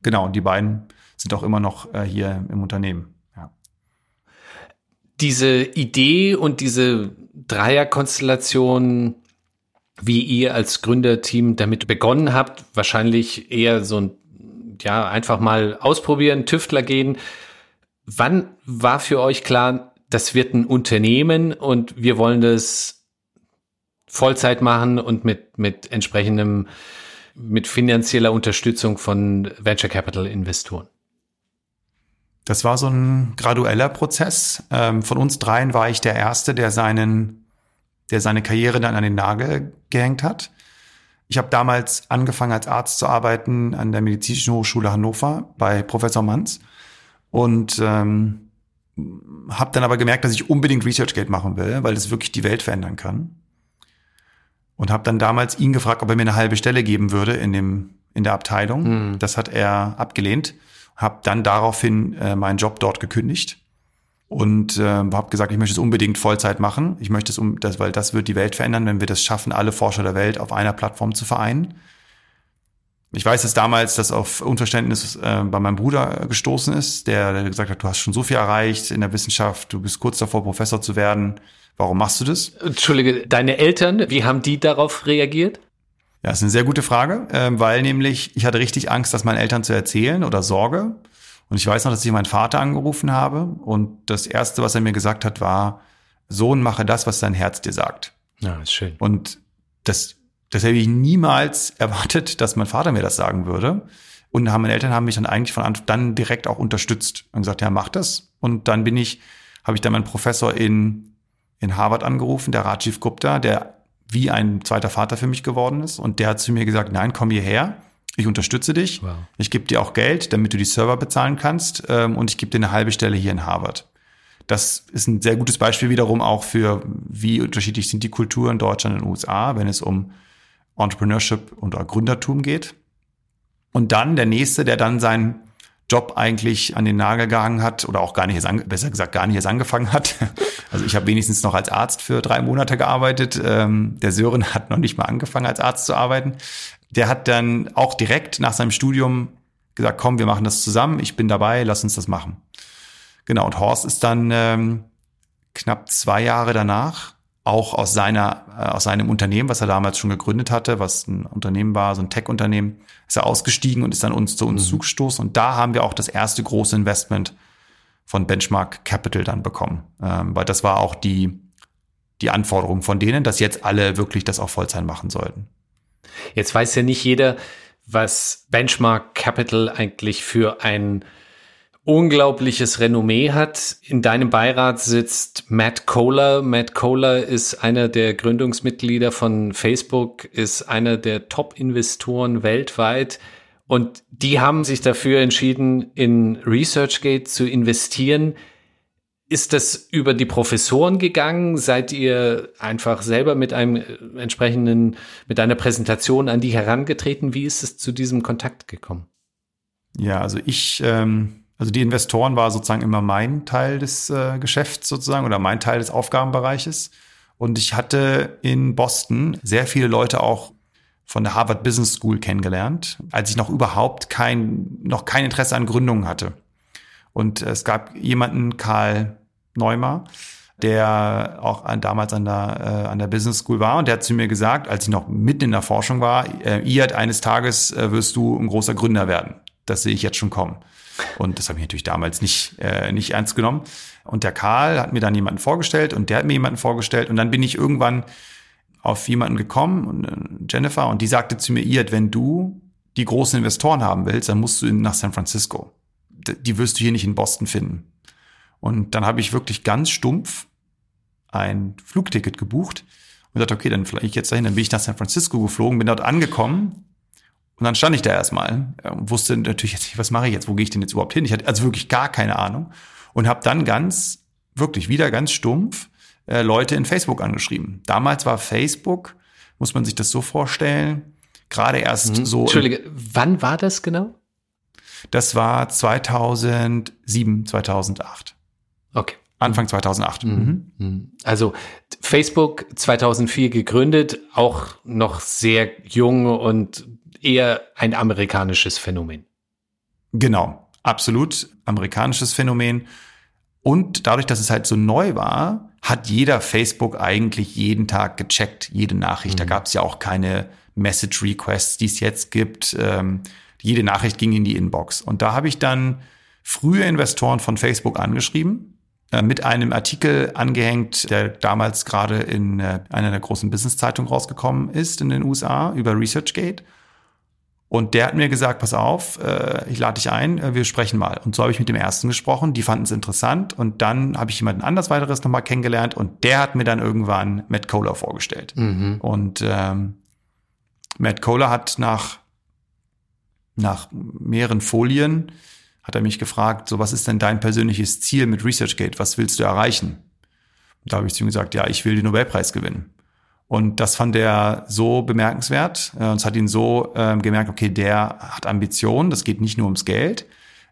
Genau, und die beiden sind auch immer noch äh, hier im Unternehmen. Ja. Diese Idee und diese Dreierkonstellation, wie ihr als Gründerteam damit begonnen habt, wahrscheinlich eher so ein, ja, einfach mal ausprobieren, Tüftler gehen. Wann war für euch klar, das wird ein Unternehmen und wir wollen das Vollzeit machen und mit, mit entsprechendem, mit finanzieller Unterstützung von Venture Capital Investoren? Das war so ein gradueller Prozess. Ähm, von uns dreien war ich der Erste, der seinen, der seine Karriere dann an den Nagel gehängt hat. Ich habe damals angefangen als Arzt zu arbeiten an der Medizinischen Hochschule Hannover bei Professor Manz und ähm, habe dann aber gemerkt, dass ich unbedingt ResearchGate machen will, weil das wirklich die Welt verändern kann. Und habe dann damals ihn gefragt, ob er mir eine halbe Stelle geben würde in dem in der Abteilung. Mhm. Das hat er abgelehnt habe dann daraufhin äh, meinen Job dort gekündigt und äh, habe gesagt, ich möchte es unbedingt Vollzeit machen. Ich möchte es um, das, weil das wird die Welt verändern, wenn wir das schaffen, alle Forscher der Welt auf einer Plattform zu vereinen. Ich weiß, dass damals das auf Unverständnis äh, bei meinem Bruder gestoßen ist, der, der gesagt hat, du hast schon so viel erreicht in der Wissenschaft, du bist kurz davor, Professor zu werden. Warum machst du das? Entschuldige, deine Eltern, wie haben die darauf reagiert? Ja, ist eine sehr gute Frage, ähm, weil nämlich ich hatte richtig Angst, das meinen Eltern zu erzählen oder Sorge. Und ich weiß noch, dass ich meinen Vater angerufen habe und das erste, was er mir gesagt hat, war, Sohn, mache das, was dein Herz dir sagt. Ja, ist schön. Und das, das hätte ich niemals erwartet, dass mein Vater mir das sagen würde. Und haben meine Eltern haben mich dann eigentlich von Anfang an direkt auch unterstützt und gesagt, ja, mach das. Und dann bin ich, habe ich dann meinen Professor in, in Harvard angerufen, der Rajiv Gupta, der wie ein zweiter Vater für mich geworden ist. Und der hat zu mir gesagt, nein, komm hierher. Ich unterstütze dich. Wow. Ich gebe dir auch Geld, damit du die Server bezahlen kannst. Ähm, und ich gebe dir eine halbe Stelle hier in Harvard. Das ist ein sehr gutes Beispiel wiederum auch für, wie unterschiedlich sind die Kulturen in Deutschland und den USA, wenn es um Entrepreneurship und Gründertum geht. Und dann der nächste, der dann seinen Job eigentlich an den Nagel gehangen hat oder auch gar nicht erst, besser gesagt gar nicht erst angefangen hat. Also ich habe wenigstens noch als Arzt für drei Monate gearbeitet. Ähm, der Sören hat noch nicht mal angefangen als Arzt zu arbeiten. Der hat dann auch direkt nach seinem Studium gesagt, komm, wir machen das zusammen, ich bin dabei, lass uns das machen. Genau, und Horst ist dann ähm, knapp zwei Jahre danach auch aus seiner, äh, aus seinem Unternehmen, was er damals schon gegründet hatte, was ein Unternehmen war, so ein Tech-Unternehmen, ist er ausgestiegen und ist dann uns zu uns mhm. zugestoßen. Und da haben wir auch das erste große Investment von Benchmark Capital dann bekommen. Ähm, weil das war auch die, die Anforderung von denen, dass jetzt alle wirklich das auch Vollzeit machen sollten. Jetzt weiß ja nicht jeder, was Benchmark Capital eigentlich für ein unglaubliches Renommee hat. In deinem Beirat sitzt Matt Kohler. Matt Kohler ist einer der Gründungsmitglieder von Facebook, ist einer der Top-Investoren weltweit. Und die haben sich dafür entschieden, in ResearchGate zu investieren. Ist das über die Professoren gegangen? Seid ihr einfach selber mit einem äh, entsprechenden, mit einer Präsentation an die herangetreten? Wie ist es zu diesem Kontakt gekommen? Ja, also ich ähm, also die Investoren war sozusagen immer mein Teil des äh, Geschäfts sozusagen oder mein Teil des Aufgabenbereiches. Und ich hatte in Boston sehr viele Leute auch von der Harvard Business School kennengelernt, als ich noch überhaupt kein, noch kein Interesse an Gründungen hatte. Und es gab jemanden, Karl Neumer, der auch an, damals an der, äh, an der Business School war und der hat zu mir gesagt, als ich noch mitten in der Forschung war, äh, Iad, eines Tages äh, wirst du ein großer Gründer werden. Das sehe ich jetzt schon kommen. Und das habe ich natürlich damals nicht, äh, nicht ernst genommen. Und der Karl hat mir dann jemanden vorgestellt und der hat mir jemanden vorgestellt. Und dann bin ich irgendwann auf jemanden gekommen, äh, Jennifer, und die sagte zu mir, Iad, wenn du die großen Investoren haben willst, dann musst du nach San Francisco. Die wirst du hier nicht in Boston finden. Und dann habe ich wirklich ganz stumpf ein Flugticket gebucht und dachte, okay, dann fliege ich jetzt dahin. Dann bin ich nach San Francisco geflogen, bin dort angekommen und dann stand ich da erstmal und wusste natürlich jetzt nicht, was mache ich jetzt, wo gehe ich denn jetzt überhaupt hin? Ich hatte also wirklich gar keine Ahnung und habe dann ganz, wirklich wieder ganz stumpf äh, Leute in Facebook angeschrieben. Damals war Facebook, muss man sich das so vorstellen, gerade erst mhm. so. Entschuldige, wann war das genau? Das war 2007, 2008. Okay. Anfang 2008. Mhm. mhm. Mhm. Also Facebook 2004 gegründet, auch noch sehr jung und eher ein amerikanisches Phänomen. Genau, absolut amerikanisches Phänomen. Und dadurch, dass es halt so neu war, hat jeder Facebook eigentlich jeden Tag gecheckt, jede Nachricht. Mhm. Da gab es ja auch keine Message Requests, die es jetzt gibt. Ähm, jede Nachricht ging in die Inbox. Und da habe ich dann frühe Investoren von Facebook angeschrieben, äh, mit einem Artikel angehängt, der damals gerade in äh, einer der großen Business-Zeitungen rausgekommen ist in den USA über ResearchGate. Und der hat mir gesagt, pass auf, äh, ich lade dich ein, äh, wir sprechen mal. Und so habe ich mit dem ersten gesprochen, die fanden es interessant. Und dann habe ich jemanden anders weiteres nochmal kennengelernt und der hat mir dann irgendwann Matt Kohler vorgestellt. Mhm. Und ähm, Matt Kohler hat nach, nach mehreren Folien, hat er mich gefragt, so was ist denn dein persönliches Ziel mit ResearchGate? Was willst du erreichen? Und da habe ich zu ihm gesagt, ja, ich will den Nobelpreis gewinnen. Und das fand er so bemerkenswert. Äh, und es hat ihn so ähm, gemerkt, okay, der hat Ambitionen, das geht nicht nur ums Geld,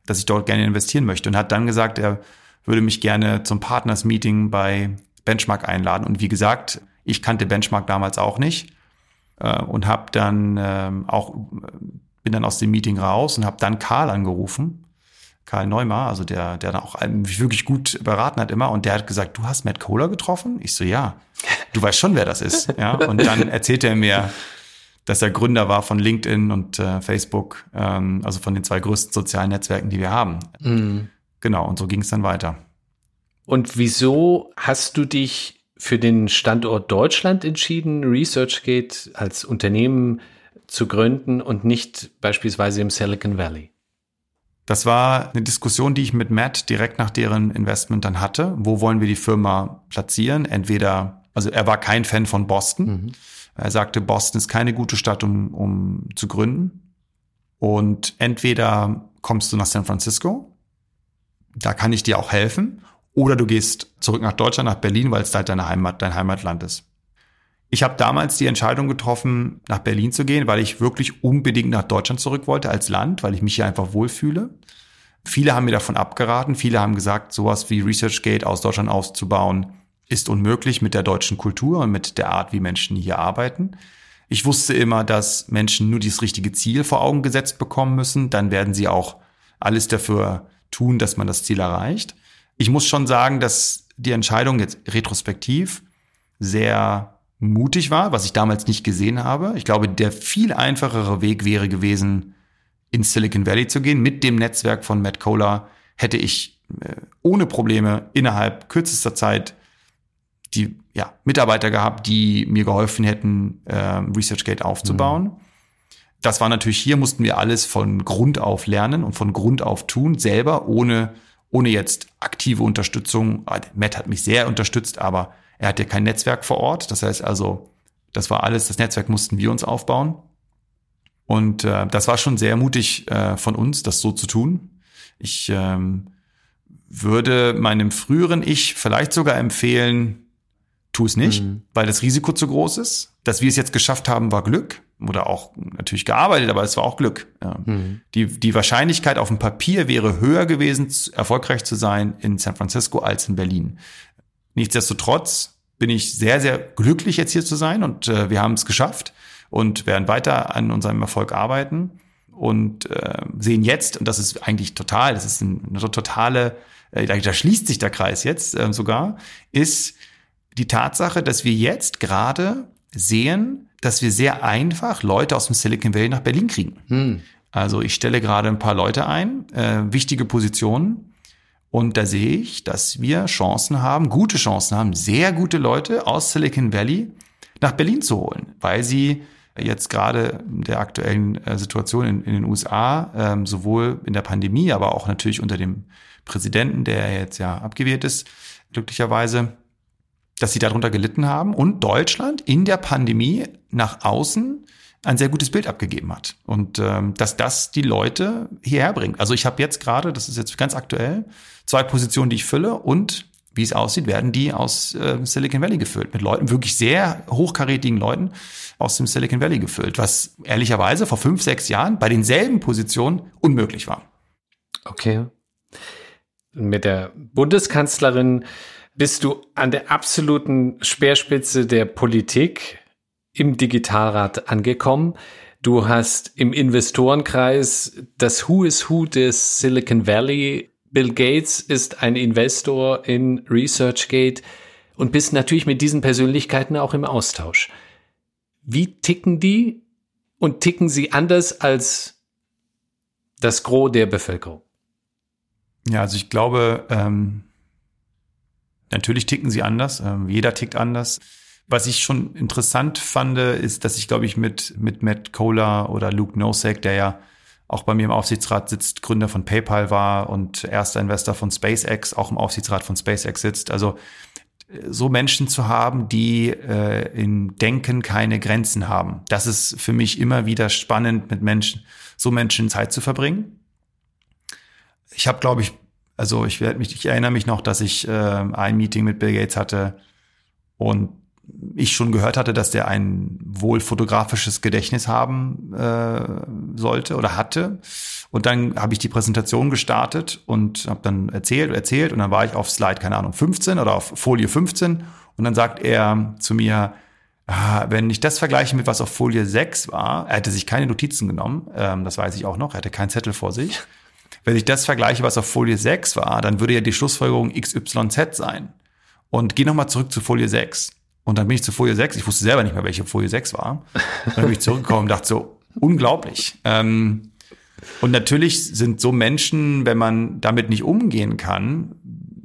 dass ich dort gerne investieren möchte. Und hat dann gesagt, er würde mich gerne zum Partners-Meeting bei Benchmark einladen. Und wie gesagt, ich kannte Benchmark damals auch nicht äh, und habe dann ähm, auch bin dann aus dem Meeting raus und habe dann Karl angerufen Karl Neumar, also der, der auch mich wirklich gut beraten hat immer. Und der hat gesagt, du hast Matt Kohler getroffen? Ich so, ja. Du weißt schon, wer das ist. Ja. Und dann erzählt er mir dass er Gründer war von LinkedIn und äh, Facebook, ähm, also von den zwei größten sozialen Netzwerken, die wir haben. Mhm. Genau, und so ging es dann weiter. Und wieso hast du dich für den Standort Deutschland entschieden, ResearchGate als Unternehmen zu gründen und nicht beispielsweise im Silicon Valley? Das war eine Diskussion, die ich mit Matt direkt nach deren Investment dann hatte. Wo wollen wir die Firma platzieren? Entweder, also er war kein Fan von Boston. Mhm. Er sagte, Boston ist keine gute Stadt, um, um zu gründen. Und entweder kommst du nach San Francisco, da kann ich dir auch helfen, oder du gehst zurück nach Deutschland, nach Berlin, weil es halt deine Heimat, dein Heimatland ist. Ich habe damals die Entscheidung getroffen, nach Berlin zu gehen, weil ich wirklich unbedingt nach Deutschland zurück wollte als Land, weil ich mich hier einfach wohlfühle. Viele haben mir davon abgeraten. Viele haben gesagt, sowas wie ResearchGate aus Deutschland auszubauen, ist unmöglich mit der deutschen Kultur und mit der Art, wie Menschen hier arbeiten. Ich wusste immer, dass Menschen nur dieses richtige Ziel vor Augen gesetzt bekommen müssen. Dann werden sie auch alles dafür tun, dass man das Ziel erreicht. Ich muss schon sagen, dass die Entscheidung jetzt retrospektiv sehr mutig war, was ich damals nicht gesehen habe. Ich glaube, der viel einfachere Weg wäre gewesen, in Silicon Valley zu gehen. Mit dem Netzwerk von Matt Kohler hätte ich äh, ohne Probleme innerhalb kürzester Zeit die ja, Mitarbeiter gehabt, die mir geholfen hätten, äh, ResearchGate aufzubauen. Mhm. Das war natürlich hier, mussten wir alles von Grund auf lernen und von Grund auf tun, selber, ohne, ohne jetzt aktive Unterstützung. Ah, Matt hat mich sehr unterstützt, aber er hatte kein Netzwerk vor Ort. Das heißt also, das war alles, das Netzwerk mussten wir uns aufbauen. Und äh, das war schon sehr mutig äh, von uns, das so zu tun. Ich ähm, würde meinem früheren Ich vielleicht sogar empfehlen, tu es nicht, mhm. weil das Risiko zu groß ist. Dass wir es jetzt geschafft haben, war Glück oder auch natürlich gearbeitet, aber es war auch Glück. Ja. Mhm. Die, die Wahrscheinlichkeit auf dem Papier wäre höher gewesen, erfolgreich zu sein in San Francisco als in Berlin. Nichtsdestotrotz bin ich sehr, sehr glücklich, jetzt hier zu sein und äh, wir haben es geschafft und werden weiter an unserem Erfolg arbeiten und äh, sehen jetzt, und das ist eigentlich total, das ist eine totale, äh, da schließt sich der Kreis jetzt äh, sogar, ist die Tatsache, dass wir jetzt gerade sehen, dass wir sehr einfach Leute aus dem Silicon Valley nach Berlin kriegen. Hm. Also ich stelle gerade ein paar Leute ein, äh, wichtige Positionen, und da sehe ich, dass wir Chancen haben, gute Chancen haben, sehr gute Leute aus Silicon Valley nach Berlin zu holen, weil sie jetzt gerade der aktuellen äh, Situation in, in den USA, ähm, sowohl in der Pandemie, aber auch natürlich unter dem Präsidenten, der jetzt ja abgewählt ist, glücklicherweise, dass sie darunter gelitten haben. Und Deutschland in der Pandemie nach außen ein sehr gutes Bild abgegeben hat und ähm, dass das die Leute hierher bringt. Also ich habe jetzt gerade, das ist jetzt ganz aktuell, zwei Positionen, die ich fülle und wie es aussieht, werden die aus äh, Silicon Valley gefüllt mit Leuten, wirklich sehr hochkarätigen Leuten aus dem Silicon Valley gefüllt, was ehrlicherweise vor fünf, sechs Jahren bei denselben Positionen unmöglich war. Okay. Mit der Bundeskanzlerin bist du an der absoluten Speerspitze der Politik im Digitalrat angekommen. Du hast im Investorenkreis das Who is Who des Silicon Valley. Bill Gates ist ein Investor in ResearchGate und bist natürlich mit diesen Persönlichkeiten auch im Austausch. Wie ticken die und ticken sie anders als das Gros der Bevölkerung? Ja, also ich glaube, ähm, natürlich ticken sie anders. Ähm, jeder tickt anders. Was ich schon interessant fand, ist, dass ich, glaube ich, mit, mit Matt Kohler oder Luke Nosek, der ja auch bei mir im Aufsichtsrat sitzt, Gründer von PayPal war und erster Investor von SpaceX, auch im Aufsichtsrat von SpaceX sitzt. Also so Menschen zu haben, die äh, im Denken keine Grenzen haben. Das ist für mich immer wieder spannend, mit Menschen, so Menschen Zeit zu verbringen. Ich habe, glaube ich, also ich werde mich, ich erinnere mich noch, dass ich äh, ein Meeting mit Bill Gates hatte und ich schon gehört hatte, dass der ein wohl fotografisches Gedächtnis haben äh, sollte oder hatte. Und dann habe ich die Präsentation gestartet und habe dann erzählt, erzählt und dann war ich auf Slide, keine Ahnung, 15 oder auf Folie 15 und dann sagt er zu mir, ah, wenn ich das vergleiche mit was auf Folie 6 war, er hätte sich keine Notizen genommen, ähm, das weiß ich auch noch, er hatte keinen Zettel vor sich. Wenn ich das vergleiche, was auf Folie 6 war, dann würde ja die Schlussfolgerung XYZ sein. Und geh nochmal zurück zu Folie 6. Und dann bin ich zu Folie 6. Ich wusste selber nicht mehr, welche Folie 6 war. Und dann bin ich zurückgekommen und dachte so, unglaublich. Ähm, und natürlich sind so Menschen, wenn man damit nicht umgehen kann,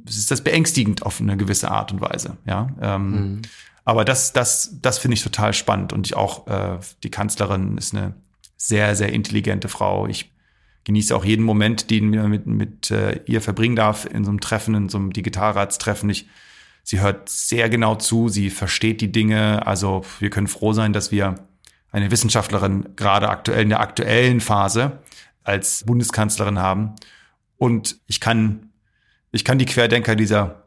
ist das beängstigend auf eine gewisse Art und Weise. Ja. Ähm, mhm. Aber das, das, das finde ich total spannend. Und ich auch, äh, die Kanzlerin ist eine sehr, sehr intelligente Frau. Ich genieße auch jeden Moment, den ich mit, mit äh, ihr verbringen darf in so einem Treffen, in so einem Digitalratstreffen. Ich, sie hört sehr genau zu, sie versteht die Dinge. Also wir können froh sein, dass wir eine Wissenschaftlerin gerade aktuell in der aktuellen Phase als Bundeskanzlerin haben. Und ich kann, ich kann die Querdenker dieser,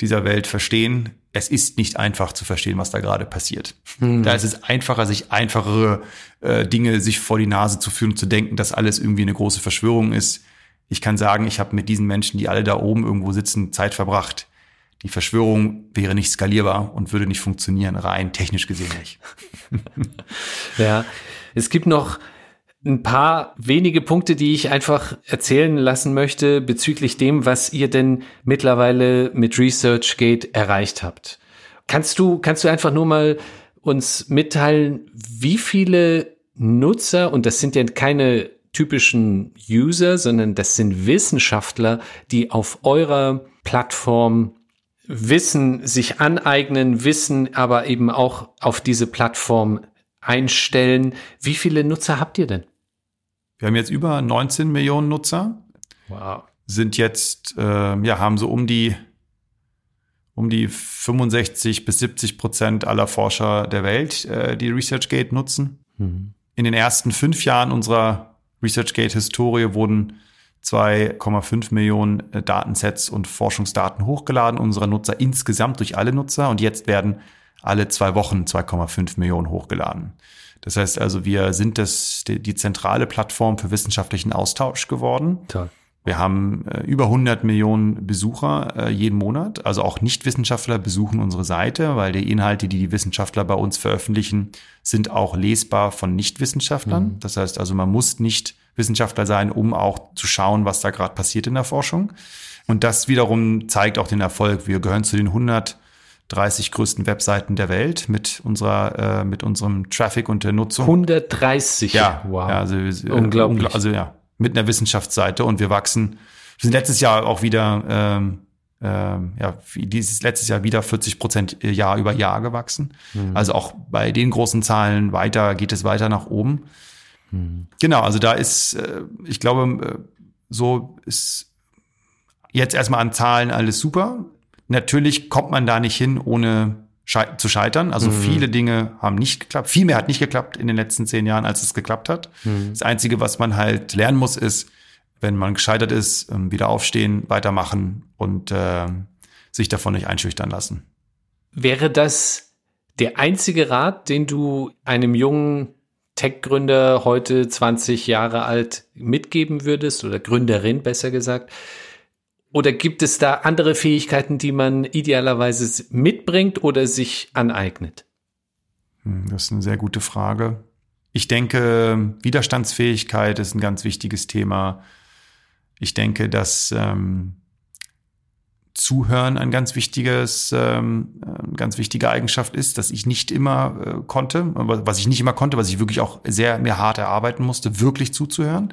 dieser Welt verstehen es ist nicht einfach zu verstehen, was da gerade passiert. Mhm. Da ist es einfacher, sich einfachere äh, Dinge sich vor die Nase zu führen und zu denken, dass alles irgendwie eine große Verschwörung ist. Ich kann sagen, ich habe mit diesen Menschen, die alle da oben irgendwo sitzen, Zeit verbracht. Die Verschwörung wäre nicht skalierbar und würde nicht funktionieren, rein technisch gesehen nicht. ja, es gibt noch ein paar wenige Punkte, die ich einfach erzählen lassen möchte bezüglich dem, was ihr denn mittlerweile mit ResearchGate erreicht habt. Kannst du, kannst du einfach nur mal uns mitteilen, wie viele Nutzer, und das sind ja keine typischen User, sondern das sind Wissenschaftler, die auf eurer Plattform Wissen sich aneignen, Wissen aber eben auch auf diese Plattform einstellen. Wie viele Nutzer habt ihr denn? Wir haben jetzt über 19 Millionen Nutzer. Wow. Sind jetzt, äh, ja, haben so um die, um die 65 bis 70 Prozent aller Forscher der Welt, äh, die ResearchGate nutzen. Mhm. In den ersten fünf Jahren unserer ResearchGate-Historie wurden 2,5 Millionen äh, Datensets und Forschungsdaten hochgeladen unserer Nutzer insgesamt durch alle Nutzer und jetzt werden alle zwei Wochen 2,5 Millionen hochgeladen. Das heißt also, wir sind das, die, die zentrale Plattform für wissenschaftlichen Austausch geworden. Toll. Wir haben äh, über 100 Millionen Besucher äh, jeden Monat. Also auch Nichtwissenschaftler besuchen unsere Seite, weil die Inhalte, die die Wissenschaftler bei uns veröffentlichen, sind auch lesbar von Nichtwissenschaftlern. Mhm. Das heißt also, man muss nicht Wissenschaftler sein, um auch zu schauen, was da gerade passiert in der Forschung. Und das wiederum zeigt auch den Erfolg. Wir gehören zu den 100 30 größten Webseiten der Welt mit unserer, äh, mit unserem Traffic und der Nutzung. 130. Ja, wow. Ja, also, äh, Unglaublich. Also ja, mit einer Wissenschaftsseite und wir wachsen. Wir sind letztes Jahr auch wieder, ähm, ähm, ja, dieses letztes Jahr wieder 40 Prozent Jahr über Jahr gewachsen. Mhm. Also auch bei den großen Zahlen weiter geht es weiter nach oben. Mhm. Genau, also da ist, äh, ich glaube, äh, so ist jetzt erstmal an Zahlen alles super. Natürlich kommt man da nicht hin, ohne zu scheitern. Also mhm. viele Dinge haben nicht geklappt. Viel mehr hat nicht geklappt in den letzten zehn Jahren, als es geklappt hat. Mhm. Das Einzige, was man halt lernen muss, ist, wenn man gescheitert ist, ähm, wieder aufstehen, weitermachen und äh, sich davon nicht einschüchtern lassen. Wäre das der einzige Rat, den du einem jungen Tech-Gründer heute 20 Jahre alt mitgeben würdest oder Gründerin besser gesagt? Oder gibt es da andere Fähigkeiten, die man idealerweise mitbringt oder sich aneignet? Hm, das ist eine sehr gute Frage. Ich denke, Widerstandsfähigkeit ist ein ganz wichtiges Thema. Ich denke, dass ähm, Zuhören ein ganz wichtiges, ähm, eine ganz wichtige Eigenschaft ist, dass ich nicht immer äh, konnte, was ich nicht immer konnte, was ich wirklich auch sehr mir hart erarbeiten musste, wirklich zuzuhören.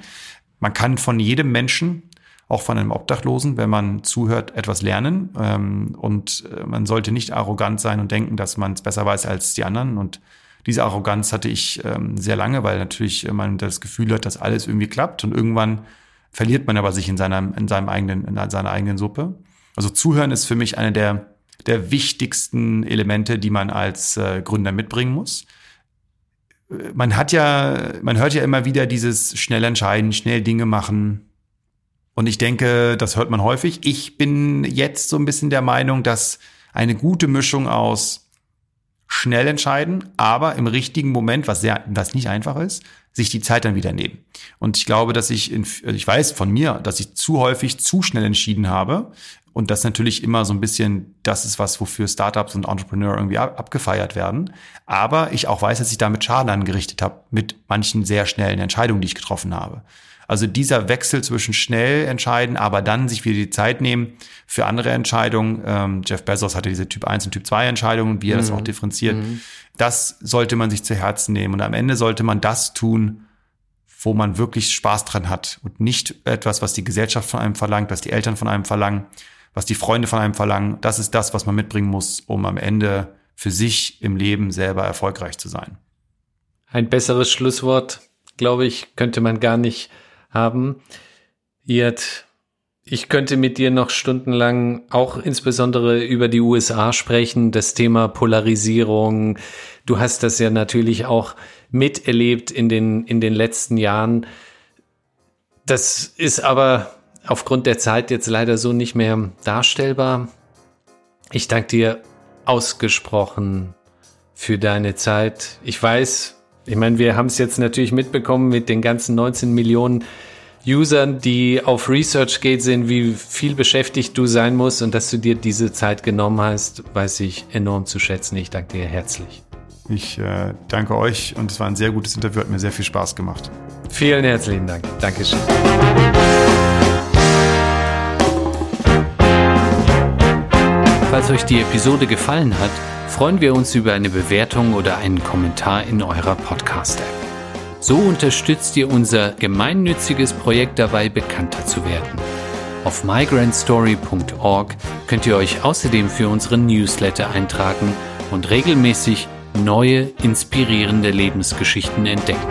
Man kann von jedem Menschen auch von einem Obdachlosen, wenn man zuhört, etwas lernen. Ähm, und äh, man sollte nicht arrogant sein und denken, dass man es besser weiß als die anderen. Und diese Arroganz hatte ich ähm, sehr lange, weil natürlich man das Gefühl hat, dass alles irgendwie klappt. Und irgendwann verliert man aber sich in, seinem, in seinem eigenen, in seiner eigenen Suppe. Also zuhören ist für mich eine der, der wichtigsten Elemente, die man als äh, Gründer mitbringen muss man hat ja, man hört ja immer wieder dieses schnell entscheiden, schnell Dinge machen, und ich denke, das hört man häufig. Ich bin jetzt so ein bisschen der Meinung, dass eine gute Mischung aus schnell entscheiden, aber im richtigen Moment, was sehr, was nicht einfach ist, sich die Zeit dann wieder nehmen. Und ich glaube, dass ich, in, ich weiß von mir, dass ich zu häufig zu schnell entschieden habe. Und das natürlich immer so ein bisschen, das ist was, wofür Startups und Entrepreneur irgendwie abgefeiert werden. Aber ich auch weiß, dass ich damit Schaden angerichtet habe mit manchen sehr schnellen Entscheidungen, die ich getroffen habe. Also dieser Wechsel zwischen schnell entscheiden, aber dann sich wieder die Zeit nehmen für andere Entscheidungen. Ähm, Jeff Bezos hatte diese Typ 1 und Typ 2 Entscheidungen, wie er mhm. das auch differenziert. Mhm. Das sollte man sich zu Herzen nehmen. Und am Ende sollte man das tun, wo man wirklich Spaß dran hat und nicht etwas, was die Gesellschaft von einem verlangt, was die Eltern von einem verlangen, was die Freunde von einem verlangen. Das ist das, was man mitbringen muss, um am Ende für sich im Leben selber erfolgreich zu sein. Ein besseres Schlusswort, glaube ich, könnte man gar nicht haben. Irt, ich könnte mit dir noch stundenlang auch insbesondere über die USA sprechen, das Thema Polarisierung. Du hast das ja natürlich auch miterlebt in den, in den letzten Jahren. Das ist aber aufgrund der Zeit jetzt leider so nicht mehr darstellbar. Ich danke dir ausgesprochen für deine Zeit. Ich weiß, ich meine, wir haben es jetzt natürlich mitbekommen mit den ganzen 19 Millionen Usern, die auf Research geht, sind, wie viel beschäftigt du sein musst und dass du dir diese Zeit genommen hast, weiß ich enorm zu schätzen. Ich danke dir herzlich. Ich äh, danke euch und es war ein sehr gutes Interview, hat mir sehr viel Spaß gemacht. Vielen herzlichen Dank. Dankeschön. Falls euch die Episode gefallen hat, freuen wir uns über eine Bewertung oder einen Kommentar in eurer Podcast-App. So unterstützt ihr unser gemeinnütziges Projekt dabei, bekannter zu werden. Auf migrantstory.org könnt ihr euch außerdem für unseren Newsletter eintragen und regelmäßig neue, inspirierende Lebensgeschichten entdecken.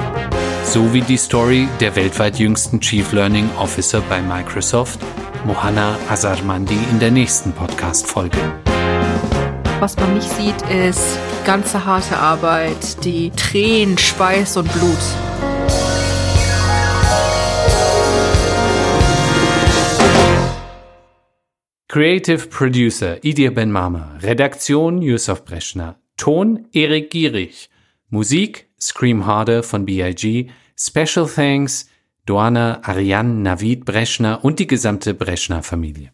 So wie die Story der weltweit jüngsten Chief Learning Officer bei Microsoft, Mohanna Azarmandi, in der nächsten Podcast-Folge. Was man nicht sieht, ist die ganze harte Arbeit, die Tränen, Schweiß und Blut. Creative Producer Idir Ben Mama, Redaktion Yusuf Breschner, Ton Erik Gierig, Musik Scream Harder von BIG, Special Thanks Doana Ariane Navid Breschner und die gesamte Breschner Familie.